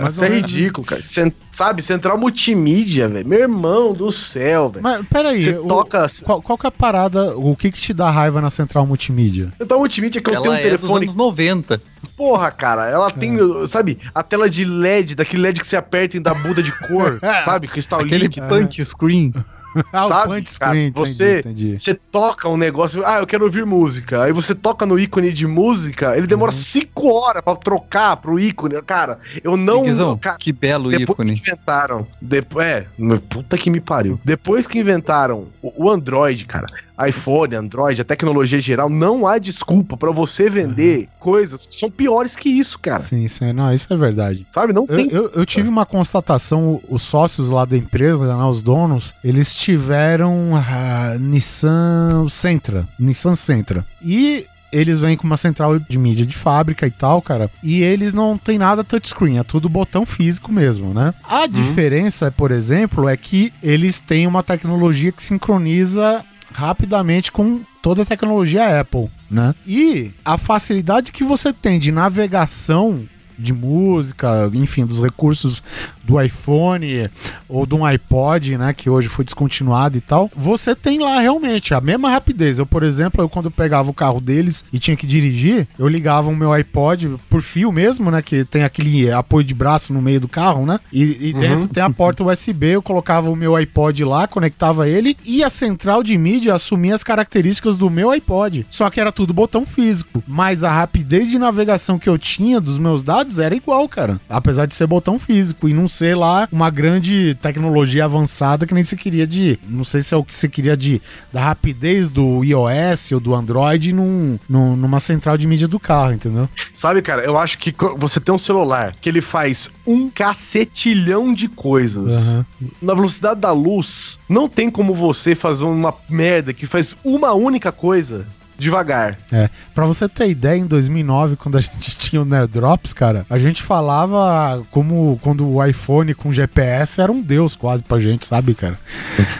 Mas Isso é ridículo, cara. Cen- sabe, Central Multimídia, velho. Meu irmão do céu, velho. Mas peraí, Você o- toca. qual, qual que é a parada, o que que te dá raiva na Central Multimídia? Central Multimídia que eu Ela tenho um é dos telefone. anos 90. Porra, cara, ela tem, sabe, a tela de LED, daquele LED que você aperta e dá muda de cor, sabe? Cristal Aquele líquido. punch screen. Ah, Sabe, punch screen, cara, você- entendi, entendi. Você toca um negócio, ah, eu quero ouvir música. Aí você toca no ícone de música, ele demora Uhum. cinco horas pra trocar pro ícone. Cara, eu não. Guizão, cara, que belo Depois ícone. que inventaram. Depois, é, puta que me pariu. Depois que inventaram o, o Android, cara, iPhone, Android, a tecnologia geral, não há desculpa pra você vender coisas que são piores que isso, cara. Sim, sim, não, isso é verdade. Sabe? Não Eu, tem. eu, eu tive uma constatação, os sócios lá da empresa, né, os donos, eles tiveram a Nissan Sentra, Nissan Sentra. E eles vêm com uma central de mídia de fábrica e tal, cara. E eles não tem nada touchscreen, é tudo botão físico mesmo, né? A diferença, por exemplo, é que eles têm uma tecnologia que sincroniza rapidamente com toda a tecnologia Apple, né? E a facilidade que você tem de navegação de música, enfim, dos recursos do iPhone ou de um iPod, né, que hoje foi descontinuado e tal, você tem lá realmente a mesma rapidez. Eu, por exemplo, eu quando pegava o carro deles e tinha que dirigir, eu ligava o meu iPod por fio mesmo, né, que tem aquele apoio de braço no meio do carro, né, e, e dentro tem a porta USB, eu colocava o meu iPod lá, conectava ele e a central de mídia assumia as características do meu iPod. Só que era tudo botão físico, mas a rapidez de navegação que eu tinha dos meus dados era igual, cara, apesar de ser botão físico e não ser lá uma grande tecnologia avançada que nem se queria de. Não sei se é o que se queria de. Da rapidez do iOS ou do Android num, num- numa central de mídia do carro, entendeu? Sabe, cara, eu acho que você tem um celular que ele faz um cacetilhão de coisas. Aham. Na velocidade da luz, não tem como você fazer uma merda que faz uma única coisa devagar. É, pra você ter ideia, em 2009, quando a gente tinha o Nerd Drops, cara, a gente falava como quando o iPhone com GPS era um deus quase pra gente, sabe, cara?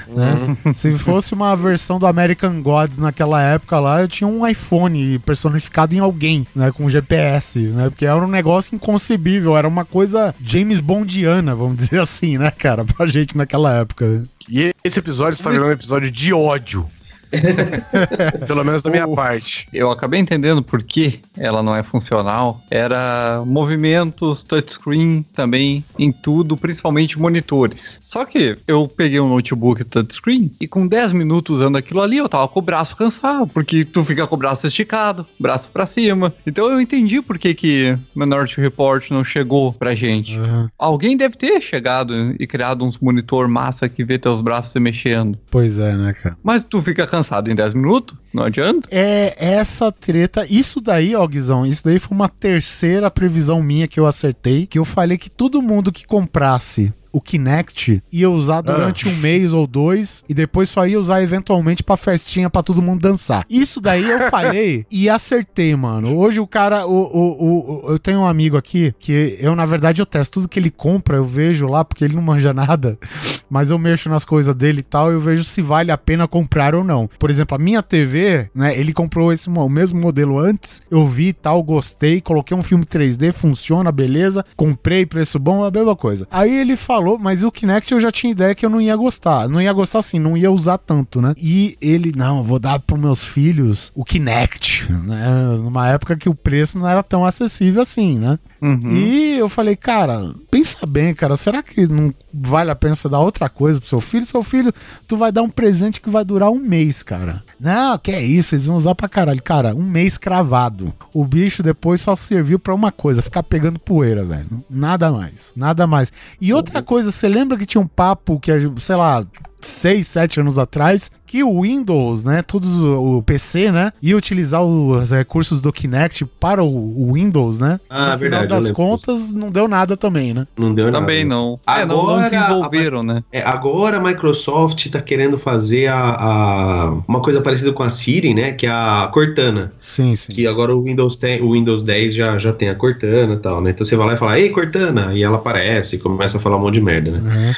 Né? Se fosse uma versão do American Gods naquela época lá, eu tinha um iPhone personificado em alguém, né, com GPS, né? Porque era um negócio inconcebível, era uma coisa James Bondiana, vamos dizer assim, né, cara, pra gente naquela época. E esse episódio está virando um episódio de ódio. Pelo menos da minha O- parte. Eu acabei entendendo por que ela não é funcional. Era movimentos, touchscreen também em tudo, principalmente monitores. Só que eu peguei um notebook touchscreen e com 10 minutos usando aquilo ali, eu tava com o braço cansado, porque tu fica com o braço esticado, braço pra cima. Então eu entendi por que que Minority Report não chegou pra gente. Alguém deve ter chegado e criado uns monitor massa que vê teus braços se mexendo. Pois é, né, cara? Mas tu fica cansado em 10 minutos? Não adianta? É essa treta. Isso daí, ó, Guizão, isso daí foi uma terceira previsão minha que eu acertei. Que eu falei que todo mundo que comprasse o Kinect ia usar durante um mês ou dois e depois só ia usar eventualmente pra festinha pra todo mundo dançar. Isso daí eu falei e acertei, mano. Hoje o cara, o, o, o- eu tenho um amigo aqui que eu, na verdade, eu testo tudo que ele compra, eu vejo lá, porque ele não manja nada, mas eu mexo nas coisas dele e tal, eu vejo se vale a pena comprar ou não. Por exemplo, a minha TV, né, ele comprou esse o mesmo modelo antes, eu vi e tal, gostei, coloquei um filme 3D, funciona, beleza, comprei, preço bom, a mesma coisa. Aí ele falou, mas o Kinect eu já tinha ideia que eu não ia gostar, não ia gostar assim, não ia usar tanto, né? E ele, não, vou dar pros meus filhos o Kinect, né? Numa época que o preço não era tão acessível assim, né? Uhum. E eu falei, cara, pensa bem, cara, será que não vale a pena você dar outra coisa pro seu filho? Seu filho, tu vai dar um presente que vai durar um mês, cara. Não, que é isso, eles vão usar pra caralho. Cara, um mês cravado. O bicho depois só serviu pra uma coisa, ficar pegando poeira, velho. Nada mais, nada mais. E outra coisa, você lembra que tinha um papo que, sei lá, seis, sete anos atrás, que o Windows, né, todos o, PC, né, ia utilizar os recursos do Kinect para o, o Windows, né? Ah, no final verdade, das contas, não deu nada também, né? Não deu nada. Também não. É, não, não Agora, desenvolveram, né? É, agora a Microsoft tá querendo fazer a, a- uma coisa parecida com a Siri, né? Que é a Cortana. Sim, sim. Que agora o Windows 10, o Windows 10 já, já tem a Cortana e tal, né? Então você vai lá e fala, ei, Cortana! E ela aparece e começa a falar um monte de merda, né? Uhum.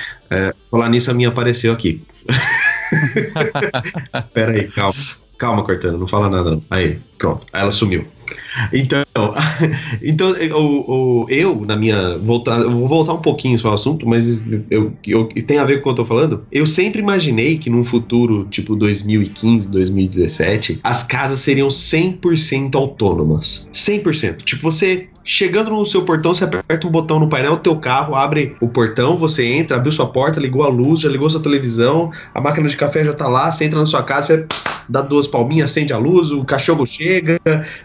Falar nisso, a minha apareceu aqui. Pera aí, calma. Calma, Cortana, não fala nada não. Aí, pronto. Aí ela sumiu. Então, então eu, na minha. Voltar, vou voltar um pouquinho só ao assunto, mas eu, eu, tem a ver com o que eu tô falando. Eu sempre imaginei que num futuro, tipo 2015, 2017, as casas seriam 100% autônomas. 100%. Tipo, você. Chegando no seu portão, você aperta um botão no painel teu carro, abre o portão, você entra, abriu sua porta, ligou a luz, já ligou sua televisão, a máquina de café já tá lá, você entra na sua casa, você dá duas palminhas, acende a luz, o cachorro chega,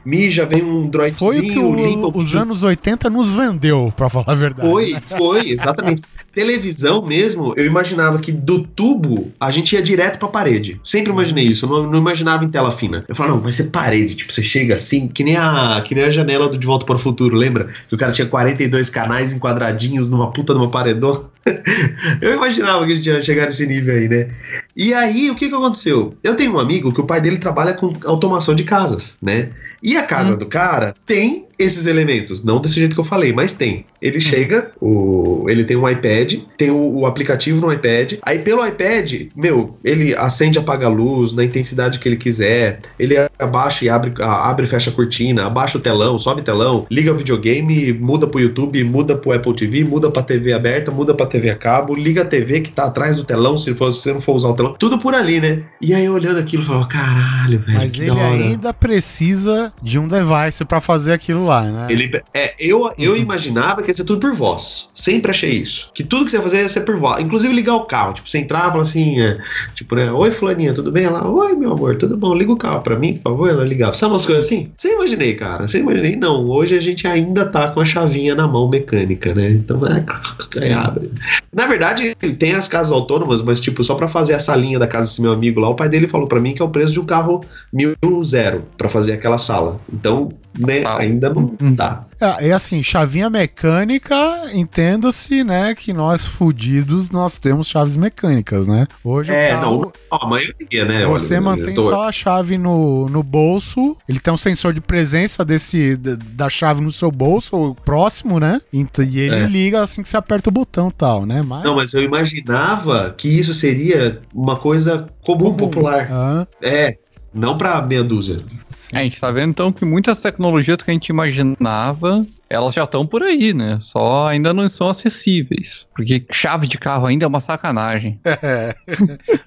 mija, vem um droidzinho, Foi o que o- limpa os anos 80 nos vendeu, pra falar a verdade. foi, foi, exatamente. Televisão mesmo, eu imaginava que do tubo a gente ia direto pra parede. Sempre imaginei isso, eu não, não imaginava em tela fina. Eu falava, não, vai ser parede. Tipo, você chega assim, que nem a, que nem a janela do De Volta para o Futuro, lembra? Que o cara tinha 42 canais enquadradinhos numa puta numa paredão. eu imaginava que a gente ia chegar nesse nível aí, né? E aí, o que que aconteceu? Eu tenho um amigo que o pai dele trabalha com automação de casas, né? E a casa do cara tem esses elementos, não desse jeito que eu falei, mas tem. Ele chega, o, ele tem um iPad, tem o, o aplicativo no iPad. Aí pelo iPad, meu, ele acende e apaga a luz na intensidade que ele quiser. Ele abaixa e abre, abre e fecha a cortina, abaixa o telão, sobe o telão, liga o videogame, muda pro YouTube, muda pro Apple TV, muda pra TV aberta, muda pra TV a cabo, liga a TV que tá atrás do telão, se, for, se você não for usar o telão. Tudo por ali, né? E aí eu olhando aquilo, eu falava, caralho, velho. Mas ele ainda precisa de um device pra fazer aquilo lá, né? Ele, é, eu, eu Uhum. imaginava que ia ser tudo por voz. Sempre achei isso. Que tudo que você ia fazer ia ser por voz. Inclusive ligar o carro. Tipo, você entrava e falava assim, é, tipo, né? Oi, fulaninha, tudo bem? Ela, oi, meu amor, tudo bom? Liga o carro pra mim, por favor. Ela ligava. Sabe umas coisas assim? Você imaginei, cara. Você imaginei? Não, hoje a gente ainda tá com a chavinha na mão mecânica, né? Então, é, abre. Na verdade, tem as casas autônomas, mas, tipo, só pra fazer a salinha da casa desse meu amigo lá, o pai dele falou pra mim que é o preço de um carro mil zero pra fazer aquela sala. Então, né, Tá. ainda não dá. É, é assim, chavinha mecânica, entenda-se, né, que nós fudidos, nós temos chaves mecânicas, né? Hoje É, o carro, não, a maioria, né? você olha, mantém eu tô- só a chave no, no bolso, ele tem um sensor de presença desse da, chave no seu bolso, ou próximo, né? E ele É. liga assim que você aperta o botão e tal, né? Mas, Não, mas eu imaginava que isso seria uma coisa comum, Comum. popular. Ah, É, não pra meia dúzia. A gente tá vendo então que muitas tecnologias que a gente imaginava, elas já estão por aí, né? Só ainda não são acessíveis. Porque chave de carro ainda é uma sacanagem. é.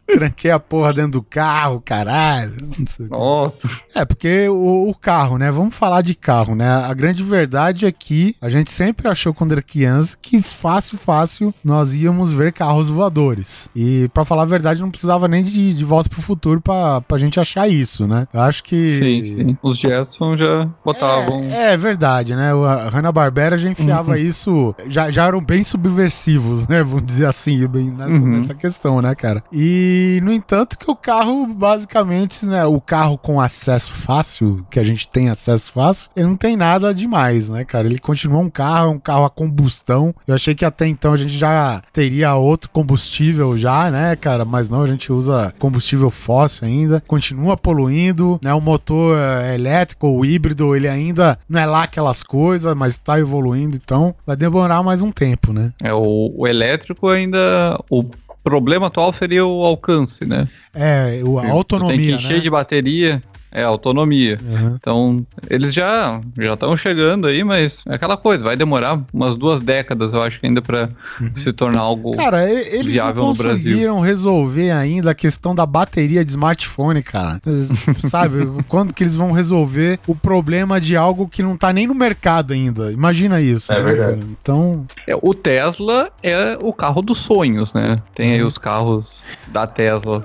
Tranquei a porra dentro do carro, caralho. Não sei o quê. Nossa. É, porque o, o carro, né? Vamos falar de carro, né? A grande verdade é que a gente sempre achou quando era criança que fácil, fácil nós íamos ver carros voadores. E pra falar a verdade, não precisava nem de, de volta pro futuro pra, pra gente achar isso, né? Eu acho que. Sim, sim. Os Jetsons já botavam. É, é verdade, né? O- Hanna-Barbera já enfiava isso, já, já eram bem subversivos, né? Vamos dizer assim, bem nessa, Uhum. nessa questão, né, cara? E, no entanto, que o carro, basicamente, né? O carro com acesso fácil, que a gente tem acesso fácil, ele não tem nada demais, né, cara? Ele continua um carro, é um carro a combustão. Eu achei que até então a gente já teria outro combustível já, né, cara? Mas não, a gente usa combustível fóssil ainda, continua poluindo, né? O motor é, elétrico ou híbrido, ele ainda não é lá aquelas coisas, mas tá evoluindo, então vai demorar mais um tempo, né? É, o, o elétrico ainda. O problema atual seria o alcance, né? É, o- a Tem autonomia, que encher né? de bateria. É, autonomia. Uhum. Então, eles já já estão chegando aí, mas é aquela coisa, vai demorar umas duas décadas, eu acho, ainda para se tornar algo. Uhum. Cara, eles viável não no Brasil. conseguiram resolver ainda a questão da bateria de smartphone, cara. Sabe? Quando que eles vão resolver o problema de algo que não tá nem no mercado ainda? Imagina isso. É verdade. cara? Então, É, o Tesla é o carro dos sonhos, né? Tem Uhum. aí os carros da Tesla,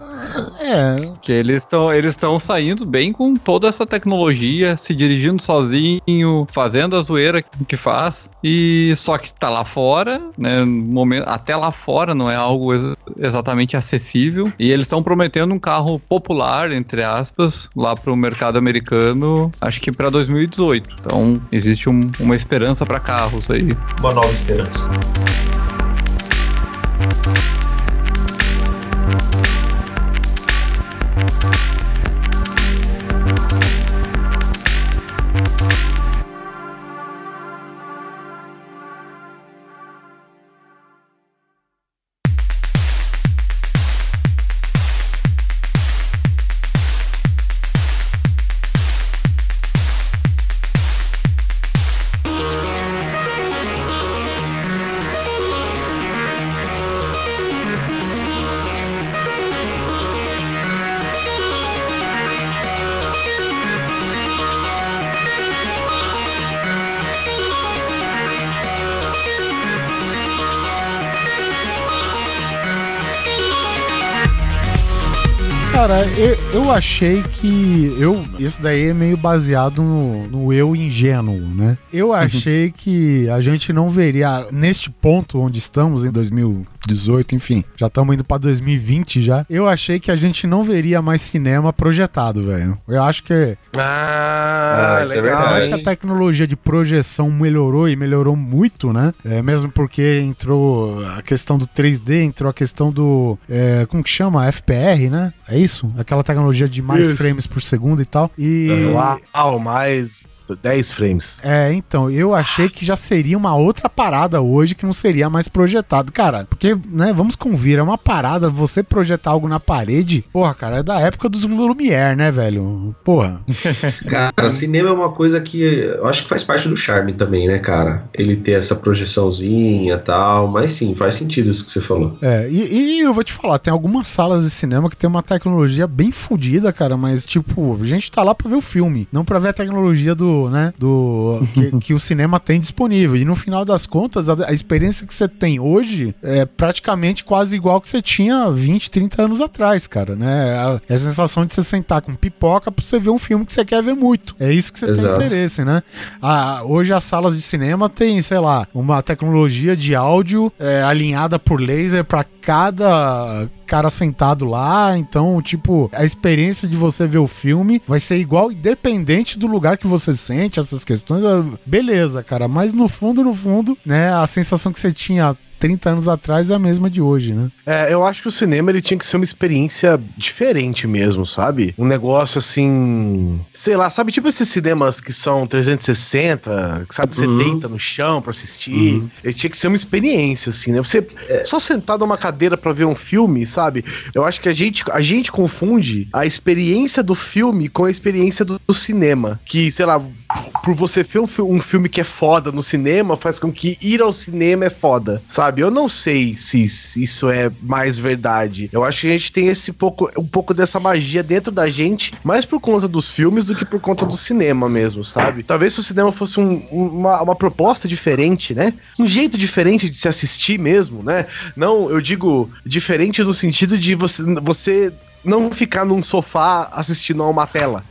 é. que eles estão eles estão saindo bem com toda essa tecnologia, se dirigindo sozinho, fazendo a zoeira que faz, e só que tá lá fora, né? Momento, até lá fora não é algo ex- exatamente acessível, e eles estão prometendo um carro popular, entre aspas, lá pro mercado americano, acho que para 2018. Então existe um- uma esperança para carros aí. Uma nova esperança. Achei que. Eu, isso daí é meio baseado no, no eu ingênuo, né? Eu achei que a gente não veria, neste ponto onde estamos, em 2018, enfim, já estamos indo pra 2020 já. Eu achei que a gente não veria mais cinema projetado, velho. Eu acho que Ah, Ah, isso é legal. mais que a tecnologia de projeção melhorou e melhorou muito, né? É, mesmo porque entrou a questão do 3D, entrou a questão do. é, como que chama? FPR, né? É isso? Aquela tecnologia de mais Isso. frames por segundo e tal. E. Uau, mais 10 frames. É, então, eu achei que já seria uma outra parada hoje que não seria mais projetado. Cara, porque, né, vamos convir, é uma parada, você projetar algo na parede, porra, cara, é da época dos Lumière, né, velho? Porra. Cara, cinema é uma coisa que eu acho que faz parte do charme também, né, cara? Ele ter essa projeçãozinha e tal, mas sim, faz sentido isso que você falou. É, e, e eu vou te falar, tem algumas salas de cinema que tem uma tecnologia bem fodida, cara, mas, tipo, a gente tá lá pra ver o filme, não pra ver a tecnologia do, né, do... que, que o cinema tem disponível. E no final das contas, a, a experiência que você tem hoje é praticamente quase igual que você tinha 20, 30 anos atrás, cara, né? A, é a sensação de você sentar com pipoca pra você ver um filme que você quer ver muito. É isso que você Exato. tem interesse, né? Ah, hoje as salas de cinema tem, sei lá, uma tecnologia de áudio é, alinhada por laser pra cada cara sentado lá, então, tipo, a experiência de você ver o filme vai ser igual, independente do lugar que você sente, essas questões, é, beleza, cara, mas no fundo, no fundo, né, a sensação que você tinha 30 anos atrás é a mesma de hoje, né? É, eu acho que o cinema ele tinha que ser uma experiência diferente mesmo, sabe? Um negócio assim, sei lá, sabe, tipo esses cinemas que são 360, que sabe você Uhum. deita no chão pra assistir. Ele tinha que ser uma experiência assim, né? Você só sentar numa cadeira pra ver um filme, sabe? Eu acho que a gente a gente confunde a experiência do filme com a experiência do, do cinema, que sei lá, por você ver um, um filme que é foda no cinema, faz com que ir ao cinema é foda, sabe? Eu não sei se, se isso é mais verdade. Eu acho que a gente tem esse pouco, um pouco dessa magia dentro da gente, mais por conta dos filmes do que por conta do cinema mesmo, sabe? Talvez se o cinema fosse um- uma, uma proposta diferente, né? Um jeito diferente de se assistir mesmo, né? Não, eu digo diferente no sentido de você, você não ficar num sofá assistindo a uma tela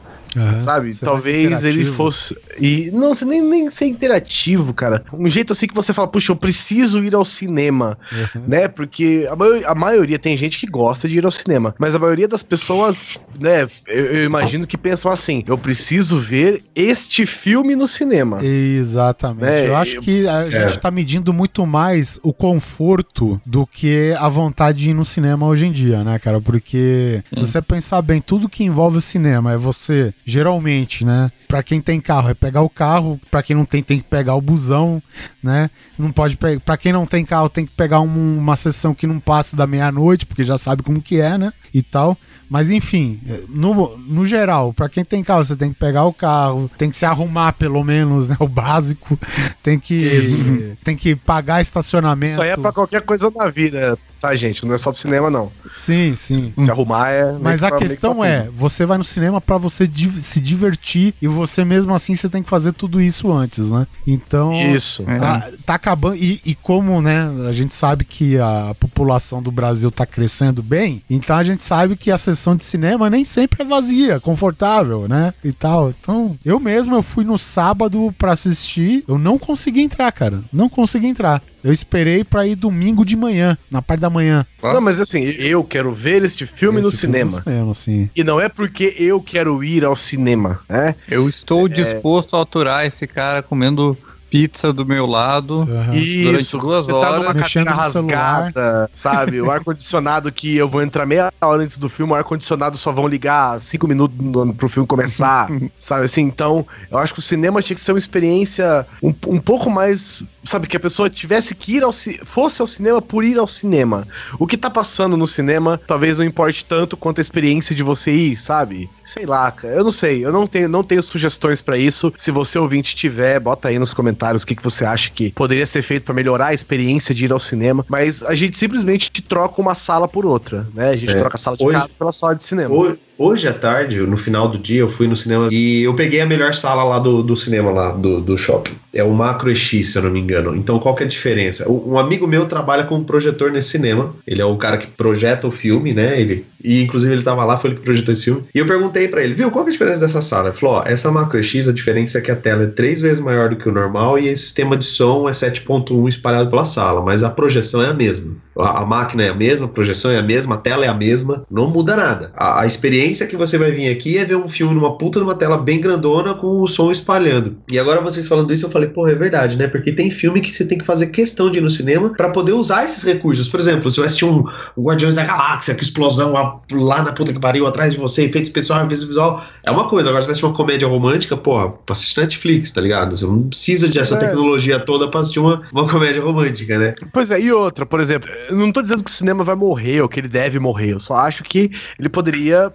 sabe? Ser mais Talvez ele fosse. E não, nem, nem ser interativo, cara. Um jeito assim que você fala, puxa, eu preciso ir ao cinema, Uhum. né? Porque a, maio- a maioria tem gente que gosta de ir ao cinema, mas a maioria das pessoas, né? Eu, eu imagino que pensam assim: eu preciso ver este filme no cinema. Exatamente. É, eu acho que a gente tá medindo muito mais o conforto do que a vontade de ir no cinema hoje em dia, né, cara? Porque se você pensar bem, tudo que envolve o cinema é você, geralmente, né? Pra quem tem carro, é pegar o carro, pra quem não tem, tem que pegar o busão, né? Não pode pegar. Pra quem não tem carro, tem que pegar um- uma sessão que não passe da meia-noite, porque já sabe como que é, né? E tal. Mas enfim, no, no geral, pra quem tem carro, você tem que pegar o carro, tem que se arrumar pelo menos, né? O básico. Tem que, tem que pagar estacionamento. Isso aí é pra qualquer coisa na vida, tá, gente? Não é só pro cinema, não. Sim, sim. Se arrumar é. Mas a pra- questão é, você vai no cinema pra você div- se divertir e você mesmo assim você tem que fazer tudo isso antes, né? Então, Isso. É. ah, tá acabando. E, e como, né, a gente sabe que a população do Brasil tá crescendo bem, então a gente sabe que a sessão de cinema nem sempre é vazia, confortável, né? E tal. Então, eu mesmo eu fui no sábado pra assistir, eu não consegui entrar, cara. Não consegui entrar. Eu esperei pra ir domingo de manhã, na parte da manhã. Não, mas assim, eu quero ver este filme no Esse cinema. No cinema, sim. E não é porque eu quero ir ao cinema, né? Eu estou disposto a aturar esse cara comendo pizza do meu lado. Aham. Isso, duas você tá numa horas, mexendo rasgada, sabe? O ar-condicionado que eu vou entrar meia hora antes do filme, o ar-condicionado só vão ligar cinco minutos no- pro filme começar, sabe? Assim, então, eu acho que o cinema tinha que ser uma experiência um, um pouco mais, sabe? Que a pessoa tivesse que ir ao fosse ao cinema por ir ao cinema. O que tá passando no cinema talvez não importe tanto quanto a experiência de você ir, sabe? Sei lá, cara, eu não sei, eu não tenho, não tenho sugestões pra isso. Se você ouvinte tiver, bota aí nos comentários o que, que você acha que poderia ser feito pra melhorar a experiência de ir ao cinema. Mas a gente simplesmente troca uma sala por outra, né? A gente É. troca a sala de Hoje- casa pela sala de cinema. Ho- Hoje à tarde, no final do dia, eu fui no cinema e eu peguei a melhor sala lá do, do cinema, lá do, do shopping. É o Macro EX, se eu não me engano. Então, qual que é a diferença? Um amigo meu trabalha com um projetor nesse cinema. Ele é o cara que projeta o filme, né? Ele, e inclusive ele tava lá, foi ele que projetou esse filme. E eu perguntei pra ele, viu, qual que é a diferença dessa sala? Ele falou, ó, essa Macro EX, a diferença é que a tela é três vezes maior do que o normal e o sistema de som é 7.1 espalhado pela sala, mas a projeção é a mesma. A, máquina é a mesma, a projeção é a mesma, a tela é a mesma, não muda nada. A, a experiência que você vai vir aqui é ver um filme numa puta numa tela bem grandona com o som espalhando. E agora vocês falando isso, eu falei, pô, é verdade, né? Porque tem filme que você tem que fazer questão de ir no cinema para poder usar esses recursos. Por exemplo, se eu assistir um, um Guardiões da Galáxia, que explosão lá, lá na puta que pariu atrás de você, efeito especial, efeito visual, é uma coisa. Agora, se vai assistir uma comédia romântica, porra, pra assistir Netflix, tá ligado? Você não precisa dessa É. tecnologia toda pra assistir uma, uma comédia romântica, né? Pois é, e outra, por exemplo, eu não tô dizendo que o cinema vai morrer ou que ele deve morrer, eu só acho que ele poderia.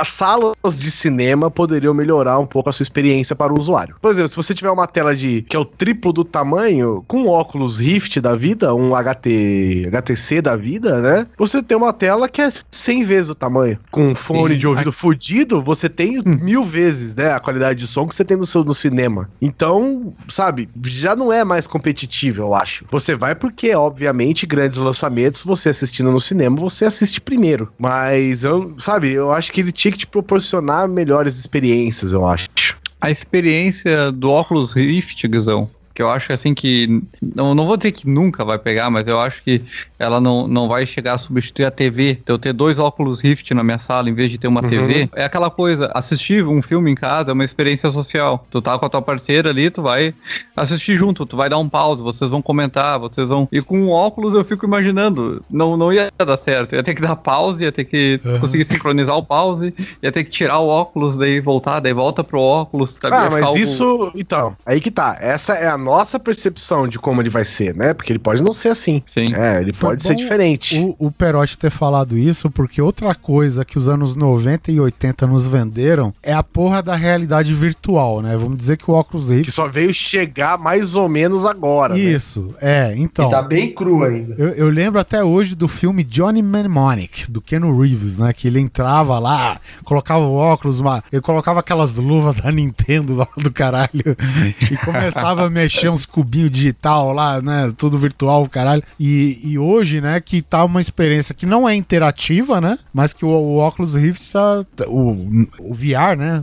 As salas de cinema poderiam melhorar um pouco a sua experiência para o usuário. Por exemplo, se você tiver uma tela de que é o triplo do tamanho, com óculos Rift da vida, um HT, HTC da vida, né? Você tem uma tela que é 100 vezes o tamanho. Com um fone Sim. de ouvido fudido, você tem mil vezes, né? A qualidade de som que você tem no seu no cinema. Então, sabe, já não é mais competitivo, eu acho. Você vai porque, obviamente, grandes lançamentos, você assistindo no cinema, você assiste primeiro. Mas eu, sabe, eu acho que ele tinha que te proporcionar melhores experiências, eu acho. A experiência do óculos Rift, Guizão, que eu acho assim que. Não, não vou dizer que nunca vai pegar, mas eu acho que ela não, não vai chegar a substituir a TV. Eu ter dois óculos Rift na minha sala em vez de ter uma Uhum. TV. É aquela coisa, assistir um filme em casa é uma experiência social. Tu tá com a tua parceira ali, tu vai assistir junto, tu vai dar um pause, vocês vão comentar, vocês vão. E com o óculos eu fico imaginando, não, não ia dar certo. Ia ter que dar pause, ia ter que Uhum. conseguir sincronizar o pause, ia ter que tirar o óculos, daí voltar, daí volta pro óculos. Ah, mas algo- isso. Então, aí que tá. Essa é a nossa percepção de como ele vai ser, né? Porque ele pode não ser assim. Sim. É, ele Foi pode ser diferente. O, o Perotti ter falado isso, porque outra coisa que os anos 90 e 80 nos venderam é a porra da realidade virtual, né? Vamos dizer que o óculos Que Rift. só veio chegar mais ou menos agora. né? Isso, é, então. E tá bem cru ainda. Eu, eu lembro até hoje do filme Johnny Mnemonic, do Ken Reeves, né? Que ele entrava lá, colocava o óculos, uma, ele colocava aquelas luvas da Nintendo lá do caralho e começava a mexer uns cubinhos digital lá, né? Tudo virtual, caralho. E, e hoje, né, que tá uma experiência que não é interativa, né? Mas que o, o óculos Rift tá. O, o VR, né?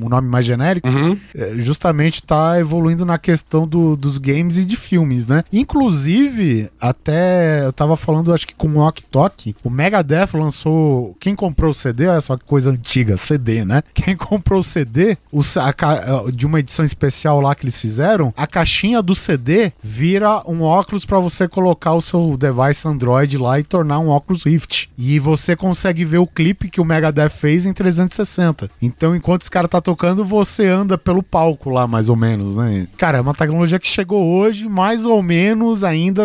O nome mais genérico Uhum. é, justamente tá evoluindo na questão do- dos games e de filmes, né? Inclusive, até eu tava falando, acho que com o Ok Tok, o Megadeth lançou. Quem comprou o CD, olha só que coisa antiga, CD, né? Quem comprou o CD, o a de uma edição especial lá que eles fizeram, a caixinha do CD vira um óculos pra você colocar o seu device Android lá e tornar um óculos Rift. E você consegue ver o clipe que o Megadeth fez em 360. Então, enquanto os caras tá tocando, você anda pelo palco lá, mais ou menos, né? Cara, é uma tecnologia que chegou hoje, mais ou menos ainda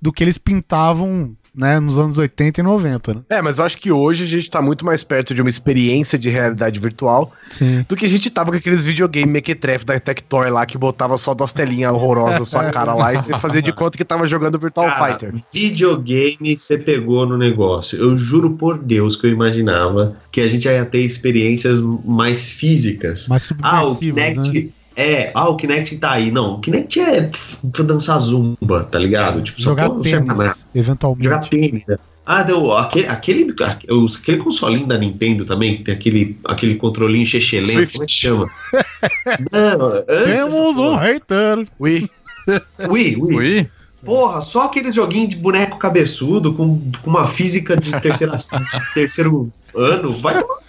do que eles pintavam, né, nos anos 80 e 90, né? É, mas eu acho que hoje a gente tá muito mais perto de uma experiência de realidade virtual Sim. do que a gente tava com aqueles videogame mequetrefe da Tectoy lá que botava só duas telinhas horrorosas na sua cara lá e você fazia de conta que tava jogando Virtual Cara, Fighter. videogame você pegou no negócio. Eu juro por Deus que eu imaginava que a gente ia ter experiências mais físicas. Mais Ah, o subversivas, né? É, ah, o Kinect tá aí. Não, o Kinect é pra dançar zumba, tá ligado? Tipo, só Jogar nada. tênis, eventualmente. Jogar tênis. né? Ah, deu, aquele, aquele, aquele consolinho da Nintendo também, que tem aquele, aquele controlinho chechelento, como é que chama? Não, antes Temos um hater. Ui, Ui, ui. Ui, Porra, só aqueles joguinhos de boneco cabeçudo com, com uma física de terceira, de terceiro ano. Vai tomar.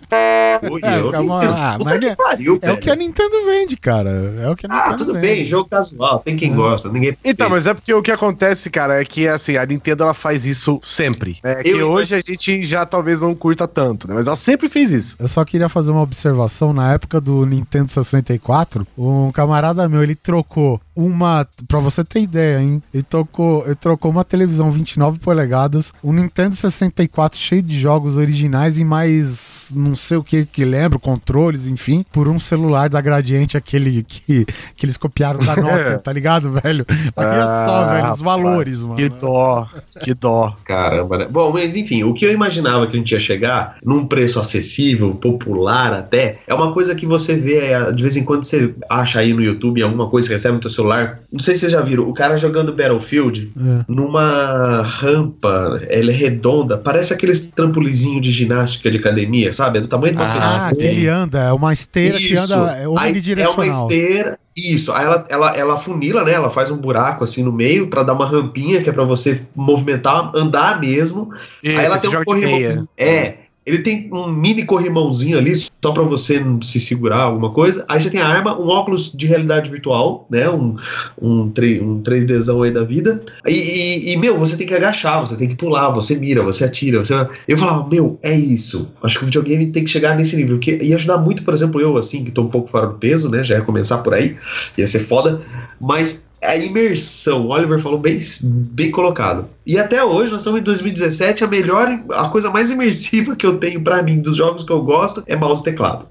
Ui, É, eu calma, ah, é- pariu, É o que a. Nintendo vende, cara. É o que a Nintendo Ah, tudo vende. bem, jogo casual, tem quem gosta, ninguém. Então, mas é porque o que acontece, cara, é que assim, a Nintendo ela faz isso sempre. É que Eu- hoje a gente já talvez não curta tanto, né? Mas ela sempre fez isso. Eu só queria fazer uma observação. Na época do Nintendo 64, um camarada meu, ele trocou uma. Pra você ter ideia, hein? Ele trocou, ele trocou uma televisão 29 polegadas, um Nintendo 64 cheio de jogos originais e mais não sei o que que lembro, controles, enfim, por um celular da Gradiente, aquele que, que eles copiaram da Nokia, tá ligado, velho? Olha só, Ah, velho, os valores, mano. Que dó, que dó. Caramba, né? Bom, mas enfim, o que eu imaginava que a gente ia chegar num preço acessível, popular até, é uma coisa que você vê, é, de vez em quando você acha aí no YouTube alguma coisa que recebe no teu celular. Não sei se vocês já viram, o cara jogando Battlefield É. numa rampa, ela é redonda, parece aqueles trampolizinho de ginástica de academia, sabe? É do tamanho de uma Ah, que ele anda, é uma esteira que Isso. anda é Aí É uma esteira. Isso. Aí ela, ela, ela funila, né? Ela faz um buraco assim no meio pra dar uma rampinha que é pra você movimentar, andar mesmo. Isso, Aí ela tem um corrimãozinho. É. Ele tem um mini corrimãozinho ali, só pra você se segurar alguma coisa. Aí você tem a arma, um óculos de realidade virtual, né? Um, um, 3, um 3Dzão aí da vida. E, e- e, meu, você tem que agachar, você tem que pular, você mira, você atira. Você... Eu falava, meu, é isso. Acho que o videogame tem que chegar nesse nível. Que ia ajudar muito, por exemplo, eu, assim, que tô um pouco fora do peso, né? Já ia começar por aí, ia ser foda. Mas a imersão, o Oliver falou bem, bem colocado. E até hoje, nós estamos em 2017, a melhor, a coisa mais imersiva que eu tenho pra mim dos jogos que eu gosto é mouse e teclado.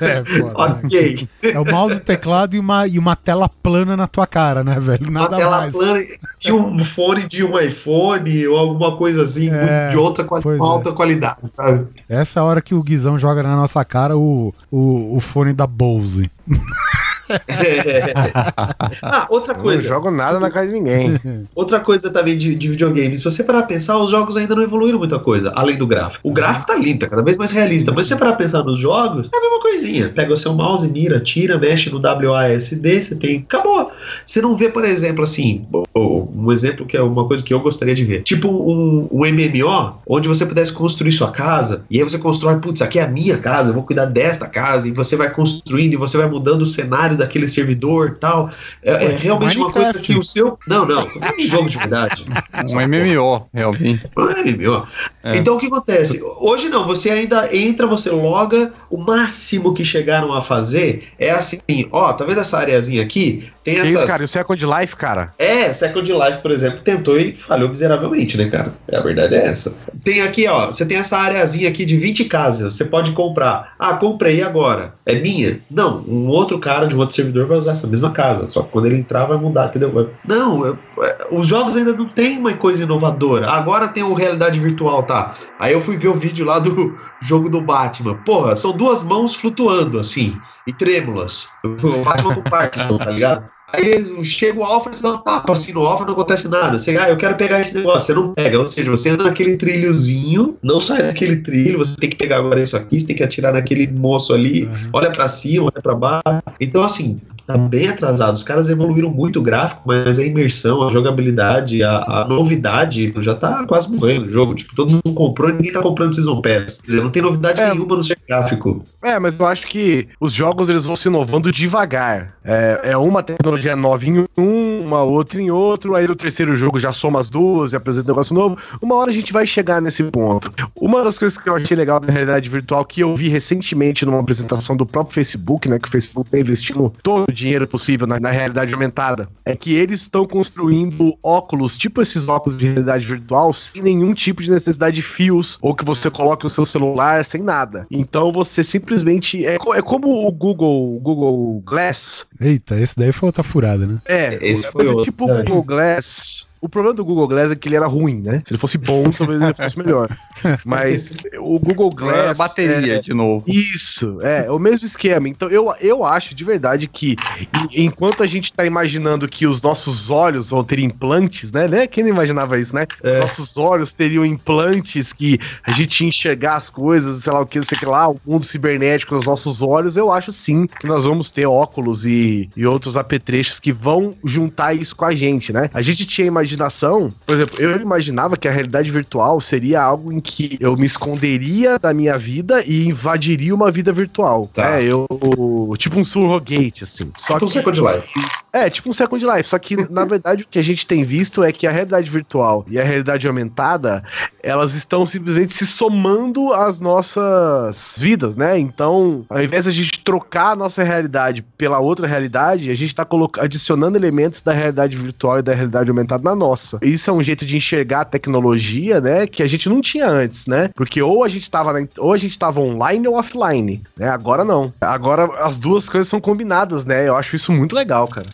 É, foda, né? ok. É o mouse, teclado e uma, e uma tela plana na tua cara, né, velho? Uma Nada tela mais. plana e um fone de um iPhone ou alguma coisa assim, É, de outra quali- é. alta qualidade, sabe? Essa é a hora que o Guizão joga na nossa cara o, o, o fone da Bose. ah, outra Eu não coisa. jogo nada na cara de ninguém. Outra coisa também de, de videogame, se você parar pra pensar, os jogos ainda não evoluíram muita coisa, além do gráfico. O gráfico tá lindo, tá cada vez mais realista, mas se você parar pra pensar nos jogos, é a mesma coisinha. Pega o seu mouse, mira, tira, mexe no WASD, você tem. Acabou. Você não vê, por exemplo, assim, um exemplo que é uma coisa que eu gostaria de ver. Tipo um, um MMO, onde você pudesse construir sua casa, e aí você constrói, putz, aqui é a minha casa, eu vou cuidar desta casa, e você vai construindo, e você vai mudando o cenário daquele servidor e tal. É, é realmente uma coisa que o seu. Não, não, de jogo de verdade. Um MMO, realmente. É MMO. É. Então o que acontece? Hoje não, você ainda entra, você loga, o máximo que chegaram a fazer é assim, ó, tá vendo essa areazinha aqui? Tem Que essas. isso, cara? E o Second Life, cara? É, Second Life, por exemplo, tentou e falhou miseravelmente, né, cara? A verdade é essa. Tem aqui, ó, você tem essa areazinha aqui de 20 casas, você pode comprar. Ah, comprei agora. É minha? Não, um outro cara de um outro servidor vai usar essa mesma casa, só que quando ele entrar vai mudar, entendeu? Vai- Não, eu- é, os jogos ainda não tem uma coisa inovadora. Agora tem o realidade virtual, tá? Aí eu fui ver o vídeo lá do jogo do Batman. Porra, são duas mãos flutuando, assim, e trêmulas. O Batman com Parkinson, tá ligado? Aí chega o Alfred e dá um tapa assim no Alfred, não acontece nada. Você, ah, eu quero pegar esse negócio, você não pega. Ou seja, você anda naquele trilhozinho, não sai daquele trilho, você tem que pegar agora isso aqui, você tem que atirar naquele moço ali, Uhum. olha pra cima, olha pra baixo. Então, assim, tá bem atrasado. Os caras evoluíram muito o gráfico, mas a imersão, a jogabilidade, a, a novidade já tá quase morrendo o jogo. Tipo, todo mundo comprou e ninguém tá comprando Season Pass. Quer dizer, não tem novidade É. nenhuma no seu gráfico. É, mas eu acho que os jogos eles vão se inovando devagar. É, é uma tecnologia nova em um, uma outra em outro, aí no terceiro jogo já soma as duas e apresenta um negócio novo. Uma hora a gente vai chegar nesse ponto. Uma das coisas que eu achei legal da realidade virtual, que eu vi recentemente numa apresentação do próprio Facebook, né, que o Facebook tá investindo todo dinheiro possível na, na realidade aumentada, é que eles estão construindo óculos, tipo esses óculos de realidade virtual, sem nenhum tipo de necessidade de fios, ou que você coloque o seu celular sem nada. Então você simplesmente. É, é como o Google, Google Glass. Eita, esse daí foi outra furada, né? É, Esse é foi outro, tipo o. Google Glass. O problema do Google Glass é que ele era ruim, né? Se ele fosse bom, talvez ele fosse melhor. Mas o Google É Glass. bateria é- de novo. isso, é, o mesmo esquema. Então, eu, eu acho de verdade que enquanto a gente tá imaginando que os nossos olhos vão ter implantes, né? né? Quem não imaginava isso, né? É. Os nossos olhos teriam implantes que a gente ia enxergar as coisas, sei lá o que, sei lá, o mundo cibernético nos nossos olhos. Eu acho sim que nós vamos ter óculos e, e outros apetrechos que vão juntar isso com a gente, né? A gente tinha imaginação, por exemplo, eu imaginava que a realidade virtual seria algo em que eu me esconderia da minha vida e invadiria uma vida virtual. Tá. É, eu. Tipo um surrogate, assim. Só Tipo um que. Second Life. É, tipo um Second Life. Só que, na verdade, o que a gente tem visto é que a realidade virtual e a realidade aumentada, elas estão simplesmente se somando às nossas vidas, né? Então, ao invés de a gente trocar a nossa realidade pela outra realidade, a gente tá adicionando elementos da realidade virtual e da realidade aumentada na nossa. Isso é um jeito de enxergar a tecnologia, né? Que a gente não tinha antes, né? Porque ou a gente tava, na- ou a gente tava online ou offline, né? Agora não. Agora as duas coisas são combinadas, né? Eu acho isso muito legal, cara.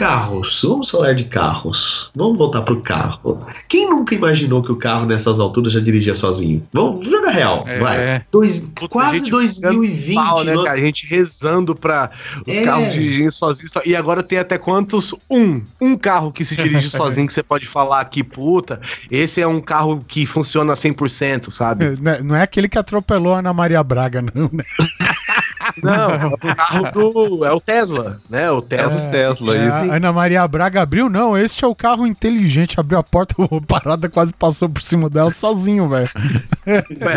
Carros, vamos falar de carros. Vamos voltar pro carro. Quem nunca imaginou que o carro nessas alturas já dirigia sozinho? Vamos real, É. vai. Dois, Puta, quase gente 2020, Pau, né, nós- cara? A gente rezando pra os É. carros dirigirem sozinhos. E agora tem até quantos? Um. Um carro que se dirige sozinho que você pode falar que, puta, esse é um carro que funciona 100%, sabe? Né, Não é aquele que atropelou a Ana Maria Braga, não, né? Não, é o carro do. É o Tesla, né? O É Tesla. o Tesla, É, isso. a Ana Maria Braga abriu, não. Este é o carro inteligente. Abriu a porta, a parada quase passou por cima dela sozinho, velho.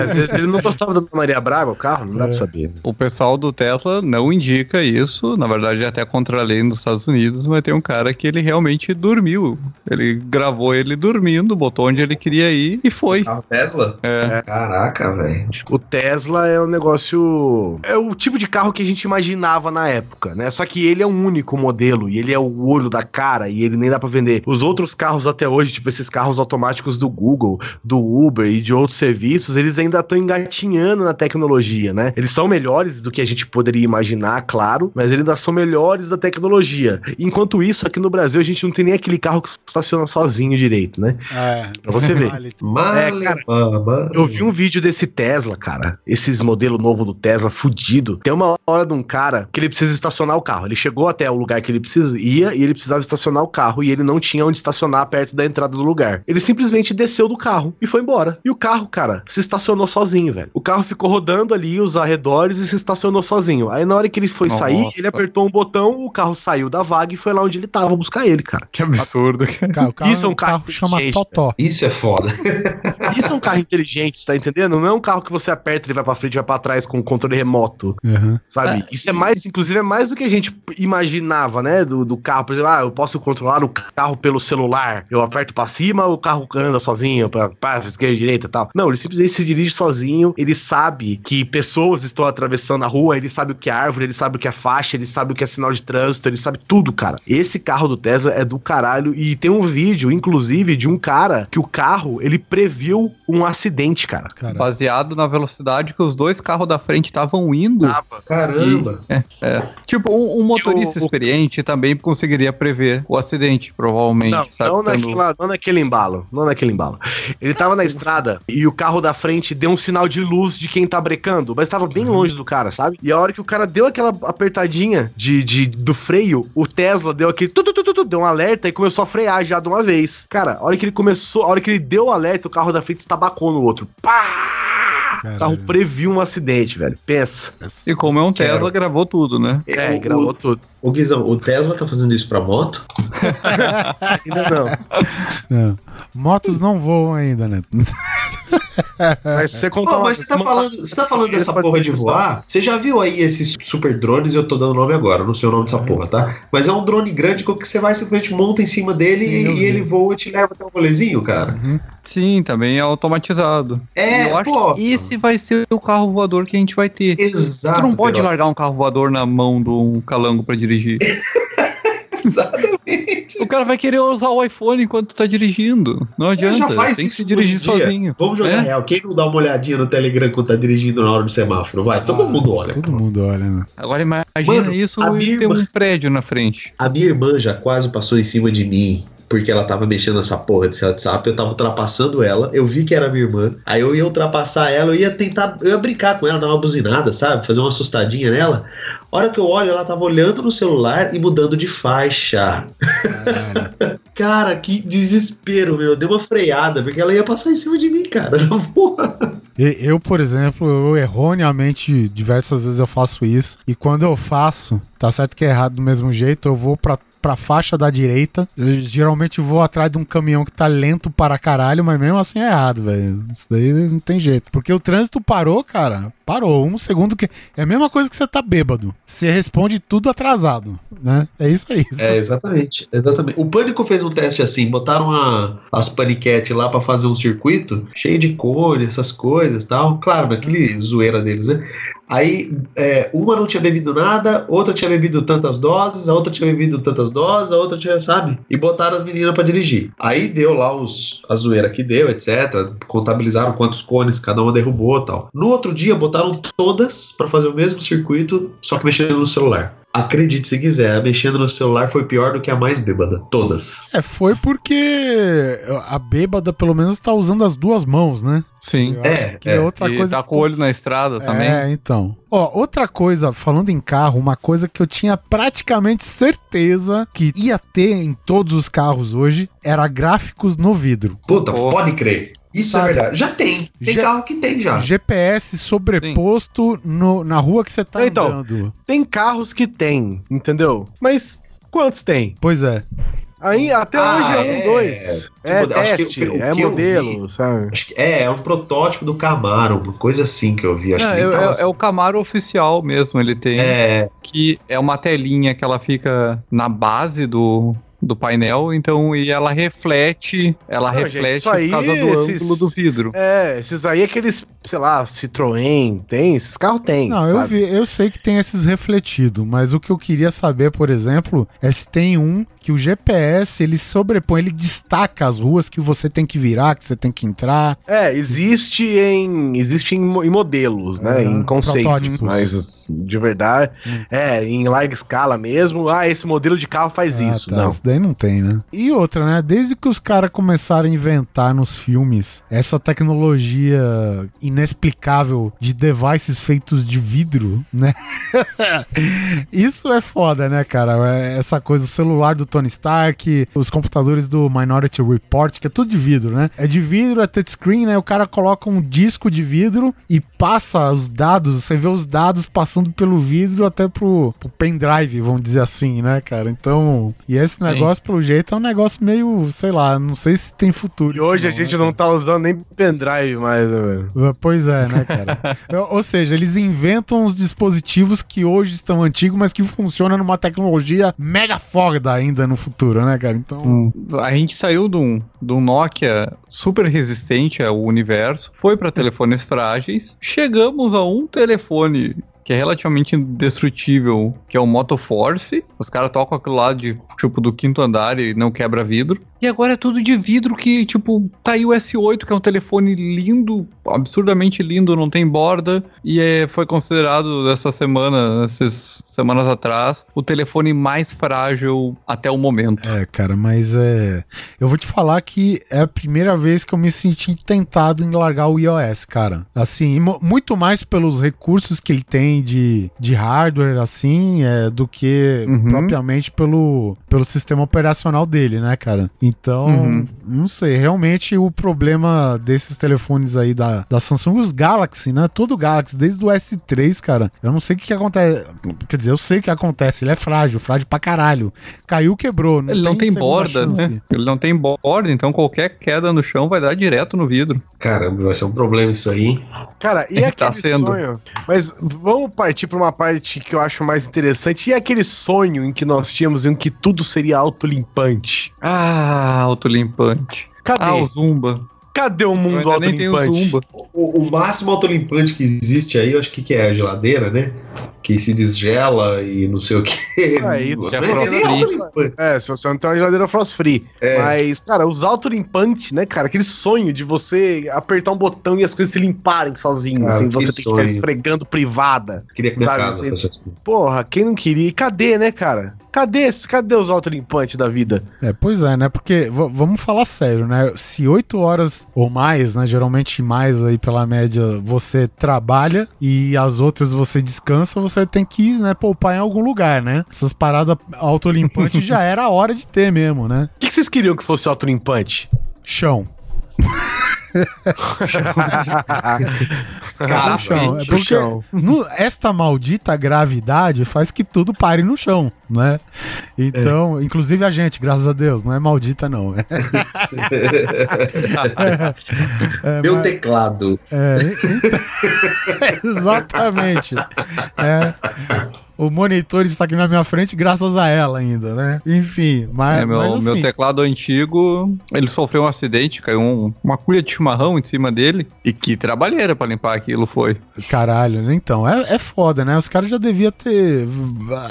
Às vezes ele não gostava da Ana Maria Braga, o carro, não dá pra saber. né? O pessoal do Tesla não indica isso, na verdade é até contra a lei nos Estados Unidos, mas tem um cara que ele realmente dormiu. Ele gravou ele dormindo, botou onde ele queria ir e foi. Carro Tesla? É. Caraca, velho. O Tesla é um negócio. É o tipo de carro que a gente imaginava na época, né? Só que ele é um único modelo e ele é o olho da cara e ele nem dá pra vender. Os outros carros até hoje, tipo esses carros automáticos do Google, do Uber e de outros serviços, eles ainda estão engatinhando na tecnologia, né? Eles são melhores do que a gente poderia imaginar, claro, mas eles ainda são melhores da tecnologia. Enquanto isso, aqui no Brasil, a gente não tem nem aquele carro que estaciona sozinho direito, né? É. Pra você ver. Male, cara, mama. Eu vi um vídeo desse Tesla, cara. Esses modelo novo do Tesla fudido. Tem uma hora de um cara que ele precisa estacionar o carro. Ele chegou até o lugar que ele precisa ia e ele precisava estacionar o carro e ele não tinha onde estacionar perto da entrada do lugar. Ele simplesmente desceu do carro e foi embora. E o carro, cara, se estacionou sozinho, velho. O carro ficou rodando ali os arredores e se estacionou sozinho. Aí na hora que ele foi Nossa. sair, ele apertou um botão, o carro saiu da vaga e foi lá onde ele tava buscar ele, cara. Que absurdo, cara. Cara, o carro, Isso é um carro carro chama Totó. Isso é foda. Isso é um carro inteligente, você tá entendendo? Não é um carro que você aperta, ele vai pra frente e vai pra trás com controle remoto. Uhum. Sabe? Isso é mais, inclusive, é mais do que a gente imaginava, né? Do, do carro. Por exemplo, ah, eu posso controlar o carro pelo celular. Eu aperto pra cima, o carro anda sozinho, pra, pra esquerda e direita e tal. Não, ele simplesmente se dirige sozinho. Ele sabe que pessoas estão atravessando a rua, ele sabe o que é árvore, ele sabe o que é faixa, ele sabe o que é sinal de trânsito, ele sabe tudo, cara. Esse carro do Tesla é do caralho. E tem um vídeo, inclusive, de um cara que o carro, ele previu viu um acidente, cara. Cara, Baseado na velocidade que os dois carros da frente estavam indo. Caramba. Tipo, um, um motorista o- o- experiente também conseguiria prever o acidente, provavelmente. Não, sabe? não, Quando- naquela, não naquele embalo. Não naquele embalo. Ele tava na estrada e o carro da frente deu um sinal de luz de quem tá brecando, mas tava bem longe do cara, sabe? E a hora que o cara deu aquela apertadinha de, de, do freio, o Tesla deu aquele. Tu, tu, tu, tu, tu, deu um alerta e começou a frear já de uma vez. Cara, a hora que ele começou, a hora que ele deu o alerta, o carro da frente estabacou no outro. Pá! O carro caralho. previu um acidente, velho. Pensa. E como é um Tesla, Quero. gravou tudo, né? É, O- e gravou tudo. Ô Guizão, o Tesla tá fazendo isso pra moto? Ainda não. Não. Motos não voam ainda, né? Mas você contar Pô, mas você tá uma- falando, você tá falando dessa porra de voar? Você já viu aí esses super drones? Eu tô dando nome agora, não sei o nome dessa porra, tá? Mas é um drone grande que você vai simplesmente monta em cima dele Sim, e, e ele voa e te leva até o rolezinho, cara. Sim, também é automatizado. É, eu acho pô. que esse vai ser o carro voador que a gente vai ter. Exato. tu não pode largar um carro voador na mão de um calango pra dirigir. Exatamente. o cara vai querer usar o iPhone enquanto tu tá dirigindo. Não adianta. já faz tem que isso se dirigir sozinho. Vamos jogar É? real. Quem não dá uma olhadinha no Telegram quando tá dirigindo na hora do semáforo? Vai, todo Ah, mundo olha. Todo mundo olha, né? Agora imagina Mano, isso e irmã- um prédio na frente. A minha irmã já quase passou em cima de mim. Porque ela tava mexendo nessa porra desse WhatsApp, eu tava ultrapassando ela, eu vi que era minha irmã, aí eu ia ultrapassar ela, eu ia tentar, eu ia brincar com ela, dar uma buzinada, sabe? Fazer uma assustadinha nela. A hora que eu olho, ela tava olhando no celular e mudando de faixa. Caralho. Cara, que desespero, meu. Deu uma freada, porque ela ia passar em cima de mim, cara. E- Eu, por exemplo, eu erroneamente, diversas vezes eu faço isso. E quando eu faço, tá certo que é errado do mesmo jeito, eu vou pra, pra faixa da direita. Eu geralmente vou atrás de um caminhão que tá lento para caralho, mas mesmo assim é errado, velho. Isso daí não tem jeito. Porque o trânsito parou, cara. Parou. Um segundo que. É a mesma coisa que você tá bêbado. Você responde tudo atrasado, né? É isso aí. É, exatamente, exatamente. O Pânico fez um teste assim, botaram a- as paniquetes lá pra fazer um circuito cheio de cores, essas coisas tal. Claro, naquele zoeira deles, né? Aí é, uma não tinha bebido nada, outra tinha bebido tantas doses, a outra tinha bebido tantas doses, a outra tinha, sabe? E botaram as meninas pra dirigir. Aí deu lá os, a zoeira que deu, etc. Contabilizaram quantos cones cada uma derrubou tal. No outro dia botaram todas pra fazer o mesmo circuito, só que mexendo no celular. Acredite se quiser, mexendo no celular foi pior do que a mais bêbada. Todas. É, foi porque a bêbada pelo menos tá usando as duas mãos, né? Sim. Eu É, que é. outra e coisa. tá com o olho na estrada também. É, então. Ó, outra coisa, falando em carro, uma coisa que eu tinha praticamente certeza que ia ter em todos os carros hoje era gráficos no vidro. Puta, Porra. pode crer. Isso Sabe? é verdade. Já tem. Tem Já- carro que tem já. GPS sobreposto no- na rua que você tá Então. andando. Tem carros que tem, entendeu? Mas quantos tem? Pois é. Aí até Ah, hoje é um, é. dois. é Tipo, que teste, é modelo, sabe? Acho que é, é um protótipo do Camaro, uma coisa assim que eu vi. Acho É, que é- tava é- assim. é o Camaro oficial mesmo, ele tem. É, Que é uma telinha que ela fica na base do, do painel, então, e ela reflete, ela Não, gente, reflete isso aí, por causa do esses- ângulo do vidro. É, esses aí, aqueles, sei lá, Citroën, tem, esses carros tem. Não, eu, sabe? vi, eu sei que tem esses refletidos, mas o que eu queria saber, por exemplo, é se tem um que o GPS ele sobrepõe, ele destaca as ruas que você tem que virar, que você tem que entrar. É, existe em, existe em, em modelos, né? É, em conceitos, mas de verdade, é, em larga escala mesmo, ah, esse modelo de carro faz Ah, isso. tá, Não. Isso daí não tem, né? E outra, né? Desde que os caras começaram a inventar nos filmes essa tecnologia inexplicável de devices feitos de vidro, né? Isso é foda, né, cara? É Essa coisa, o celular do Tony Stark, os computadores do Minority Report, que é tudo de vidro, né? É de vidro, é touchscreen, né? O cara coloca um disco de vidro e passa os dados, você vê os dados passando pelo vidro até pro, pro pendrive, vamos dizer assim, né, cara? Então, e esse Sim. negócio, pelo jeito, é um negócio meio, sei lá, não sei se tem futuro. E hoje a né, gente cara? não tá usando nem pendrive mais, né, velho? Uh, Pois é, né, cara? Ou seja, eles inventam os dispositivos que hoje estão antigos, mas que funcionam numa tecnologia mega foda ainda no futuro, né, cara? Então. A gente saiu de um, de um Nokia super resistente ao universo, foi para telefones frágeis, chegamos a um telefone que é relativamente indestrutível, que é o Moto Force. Os caras tocam aquilo lá de tipo do quinto andar e não quebra vidro. E agora é tudo de vidro que, tipo, tá aí o S8, que é um telefone lindo, absurdamente lindo, não tem borda. E é, foi considerado essa semana, essas semanas atrás, o telefone mais frágil até o momento. É, cara, mas é. Eu vou te falar que é a primeira vez que eu me senti tentado em largar o iOS, cara. Assim, mu- muito mais pelos recursos que ele tem de, de hardware, assim, é, do que Uhum. propriamente pelo, pelo sistema operacional dele, né, cara? Então, Uhum. não sei. Realmente o problema desses telefones aí da, da Samsung, os Galaxy, né? Todo Galaxy, desde o S3, cara. Eu não sei o que, que acontece. Quer dizer, eu sei o que acontece. Ele é frágil, frágil pra caralho. Caiu, quebrou. Ele não tem borda, chance. né? Ele não tem borda, então qualquer queda no chão vai dar direto no vidro. caramba, vai ser um problema isso aí. hein? Cara, e Tá aquele sendo. sonho? Mas vamos partir pra uma parte que eu acho mais interessante. E aquele sonho em que nós tínhamos em que tudo seria autolimpante? Ah, autolimpante. Cadê? Ah, o Zumba. Cadê o mundo o autolimpante? Zumba. O, o máximo autolimpante que existe aí, eu acho que, que é a geladeira, né? Que se desgela e não sei o que. Ah, isso. Que é nem frost-free. autolimpante. É, se você não tem uma geladeira frost free. É. Mas, cara, os autolimpantes, né, cara? Aquele sonho de você apertar um botão e as coisas se limparem sozinhas, Cara, sem que você ter que ficar esfregando privada. Queria que minha Sabe, casa assim. Porra, quem não queria? E cadê, né, cara? Cadê, esse- cadê os autolimpantes da vida? É, pois é, né? Porque vamos falar sério, né? Se oito horas ou mais, né? Geralmente mais aí pela média, você trabalha e as outras você descansa, você tem que né, poupar em algum lugar, né? Essas paradas autolimpantes já era a hora de ter mesmo, né? O que, que vocês queriam que fosse autolimpante? Chão. Casa, no chão. É porque no- esta maldita gravidade faz que tudo pare no chão, né? Então, inclusive a gente, graças a Deus, não é maldita não. É, é, Meu mas- teclado. É, então- exatamente. É, o monitor está aqui na minha frente graças a ela ainda, né? Enfim, mas, É, meu, mas meu assim, teclado antigo, ele sofreu um acidente, caiu um- uma cuia de chimarrão em cima dele. E que trabalheira pra limpar aquilo foi. caralho, né? então, é, é foda, né? Os caras já deviam ter,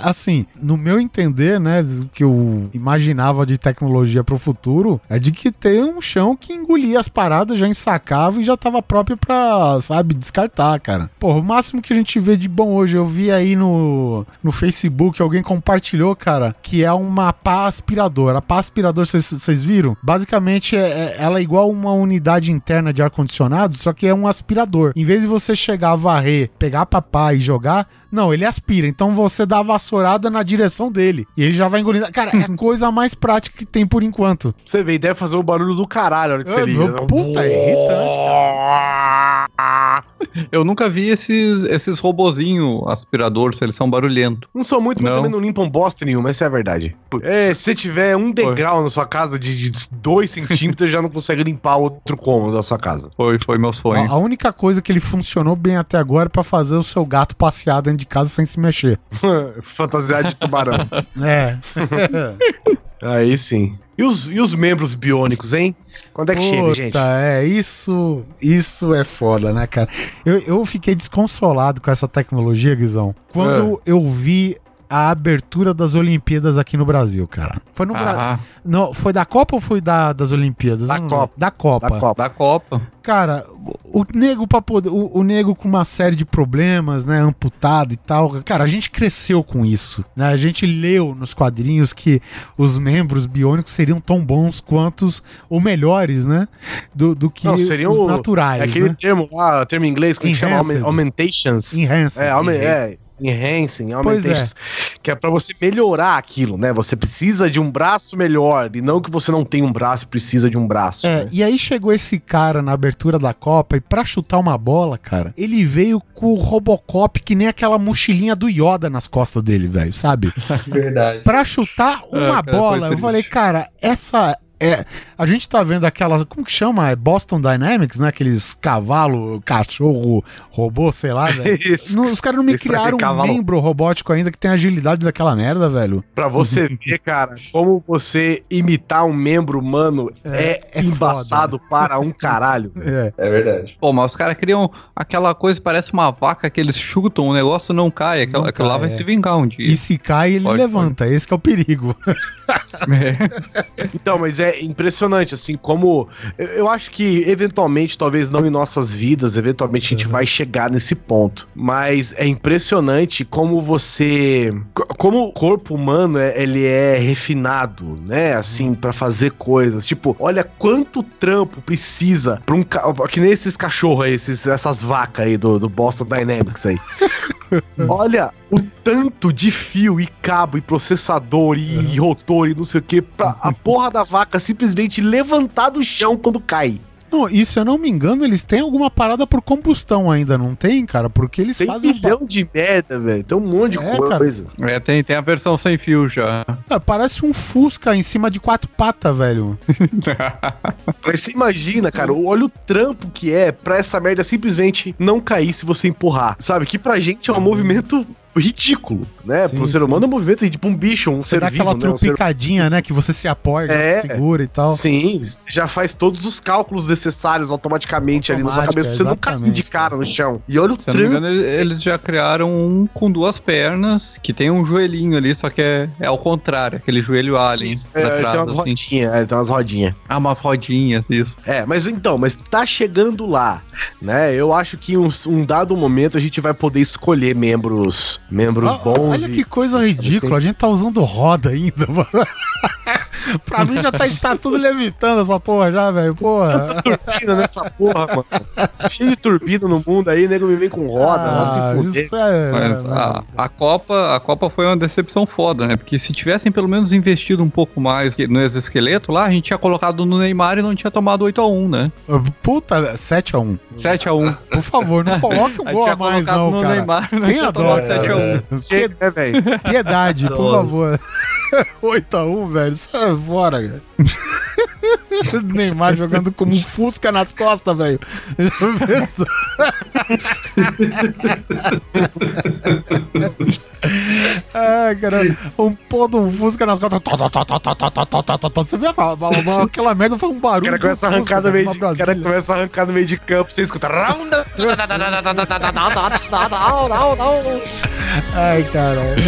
assim, no meu entender, né, o que eu imaginava de tecnologia pro futuro, é de que ter um chão que engolia as paradas, já ensacava e já tava próprio pra, sabe, descartar, cara. Porra, o máximo que a gente vê de bom hoje, eu vi aí no no, no Facebook, alguém compartilhou, cara, que é uma pá aspirador. A pá aspirador, vocês- viram? Basicamente, é, é- ela é igual uma unidade interna de ar-condicionado, só que é um aspirador. Em vez de você chegar a varrer, pegar a pá e jogar, não, ele aspira. Então você dá a vassourada na direção dele. E ele já vai engolindo. Cara, é a coisa mais prática que tem por enquanto. Você vê, deve fazer o barulho do caralho a hora que você É, liga. meu, puta, é irritante, Eu nunca vi esses, esses robozinho aspirador, se eles são barulhentos. Não são muito, mas Não. também não limpam bosta nenhuma, essa é a verdade. É, se você tiver um degrau na sua casa de 2 centímetros, já não consegue limpar outro cômodo da sua casa. Foi, foi meu A, sonho. a única coisa que ele funcionou bem até agora é pra fazer o seu gato passear dentro de casa sem se mexer. Fantasiar de tubarão. É. Aí sim. E os, e os membros biônicos, hein? Quando é que chega, gente? Puta, é, isso, isso é foda, né, cara? Eu, eu fiquei desconsolado com essa tecnologia, Guizão, quando É. eu vi a abertura das Olimpíadas aqui no Brasil, cara. Foi no Brasil. Ah, Não, foi da Copa ou foi da, das Olimpíadas? Da não Copa. Da Copa. Da Copa. da Copa. Cara, o, o nego para poder, o, o nego com uma série de problemas, né, amputado e tal. Cara, a gente cresceu com isso, né? A gente leu nos quadrinhos que os membros biônicos seriam tão bons quanto os ou melhores, né, do, do que Não, seriam os o- naturais, É aquele né? termo lá, termo em inglês, que chama Enhanced. aumen- augmentations. Enhanced. É, é, enhancing, Pois é. augmentations. Que é pra você melhorar aquilo, né? Você precisa de um braço melhor, e não que você não tem um braço e precisa de um braço. É, né? e aí chegou esse cara na abertura da Copa e pra chutar uma bola, cara, ele veio com o Robocop que nem aquela mochilinha do Yoda nas costas dele, velho, sabe? Verdade. Pra chutar uma É, cara, bola, eu falei, cara, essa é. A gente tá vendo aquelas. Como que chama? É Boston Dynamics, né? Aqueles cavalo, cachorro, robô, sei lá, velho. Não, os caras não me Isso, criaram um membro robótico ainda que tem a agilidade daquela merda, velho. Pra você ver, cara, como você imitar um membro humano é, É- é embaçado para um caralho. É. É verdade. Pô, mas os caras criam aquela coisa que parece uma vaca que eles chutam, o negócio não cai. Aquela, Não aquilo lá vai é. se vingar um dia. E se cai, ele Pode, levanta. Esse que é o perigo. É. Então, mas é impressionante, assim, como. Eu, acho que, eventualmente, talvez não em nossas vidas, eventualmente a gente Uhum. vai chegar nesse ponto. Mas é impressionante como você. co- Como o corpo humano é, ele é refinado, né? Assim, pra fazer coisas. Tipo, olha quanto trampo precisa pra um. ca- Que nem esses cachorros aí, esses, essas vacas aí do, do Boston Dynamics aí. Olha o tanto de fio e cabo e processador e, e rotor e não sei o que pra a porra da vaca simplesmente levantar do chão quando cai. Não, e se eu não me engano, eles têm alguma parada por combustão ainda, não tem, cara? Porque eles Tem fazem. um milhão de merda, velho. Tem um monte de É, coisa. É, tem, tem a versão sem fio já. Ah, parece um Fusca em cima de quatro patas, velho. Mas você imagina, cara, olha o trampo que é pra essa merda simplesmente não cair se você empurrar. Sabe? Que pra gente é um movimento ridículo, né? Sim, Pro ser sim. humano é um movimento tipo um bicho, um Você ser dá vivo, aquela né? Um ser trupicadinha, né? Que você se apoia, já É. se segura e tal. Sim, já faz todos os cálculos necessários automaticamente ali na sua cabeça pra você nunca cair de cara no chão. E olha o Se não me trampo. engano, eles já criaram um com duas pernas, que tem um joelhinho ali, só que é, é ao contrário, aquele joelho alien É, pra ele tem trás, umas assim. rodinhas, é, tem umas rodinhas. Ah, umas rodinhas, isso. É, mas então, mas tá chegando lá, né? Eu acho que em um, um dado momento a gente vai poder escolher membros, membros Ah, bons. Olha e- que coisa ridícula, a gente tá usando roda ainda, mano. pra mim já tá, tá tudo levitando essa porra já, velho. Porra. turbina nessa porra, mano. Cheio de turbina no mundo aí, nego me vem com roda, Ah, nossa, fuder. isso é. Mas a, a Copa, a Copa foi uma decepção foda, né? Porque se tivessem pelo menos investido um pouco mais no exoesqueleto lá, a gente tinha colocado no Neymar e não tinha tomado 8x1, né? Puta, 7x1. 7x1. Por favor, não coloque um gol a mais, não, no cara. Neymar não Tenha dó, tomado cara. 7x1. Chega, né, velho? Piedade, por favor. 8x1, velho fora, Neymar jogando como um Fusca nas costas, velho. Já pensou? ah, cara, um pô de um Fusca nas costas. Você vê aquela merda, foi um barulho. O cara começa a arrancar no meio de, cara começa a arrancar no meio de campo, você escuta. Ai, caralho.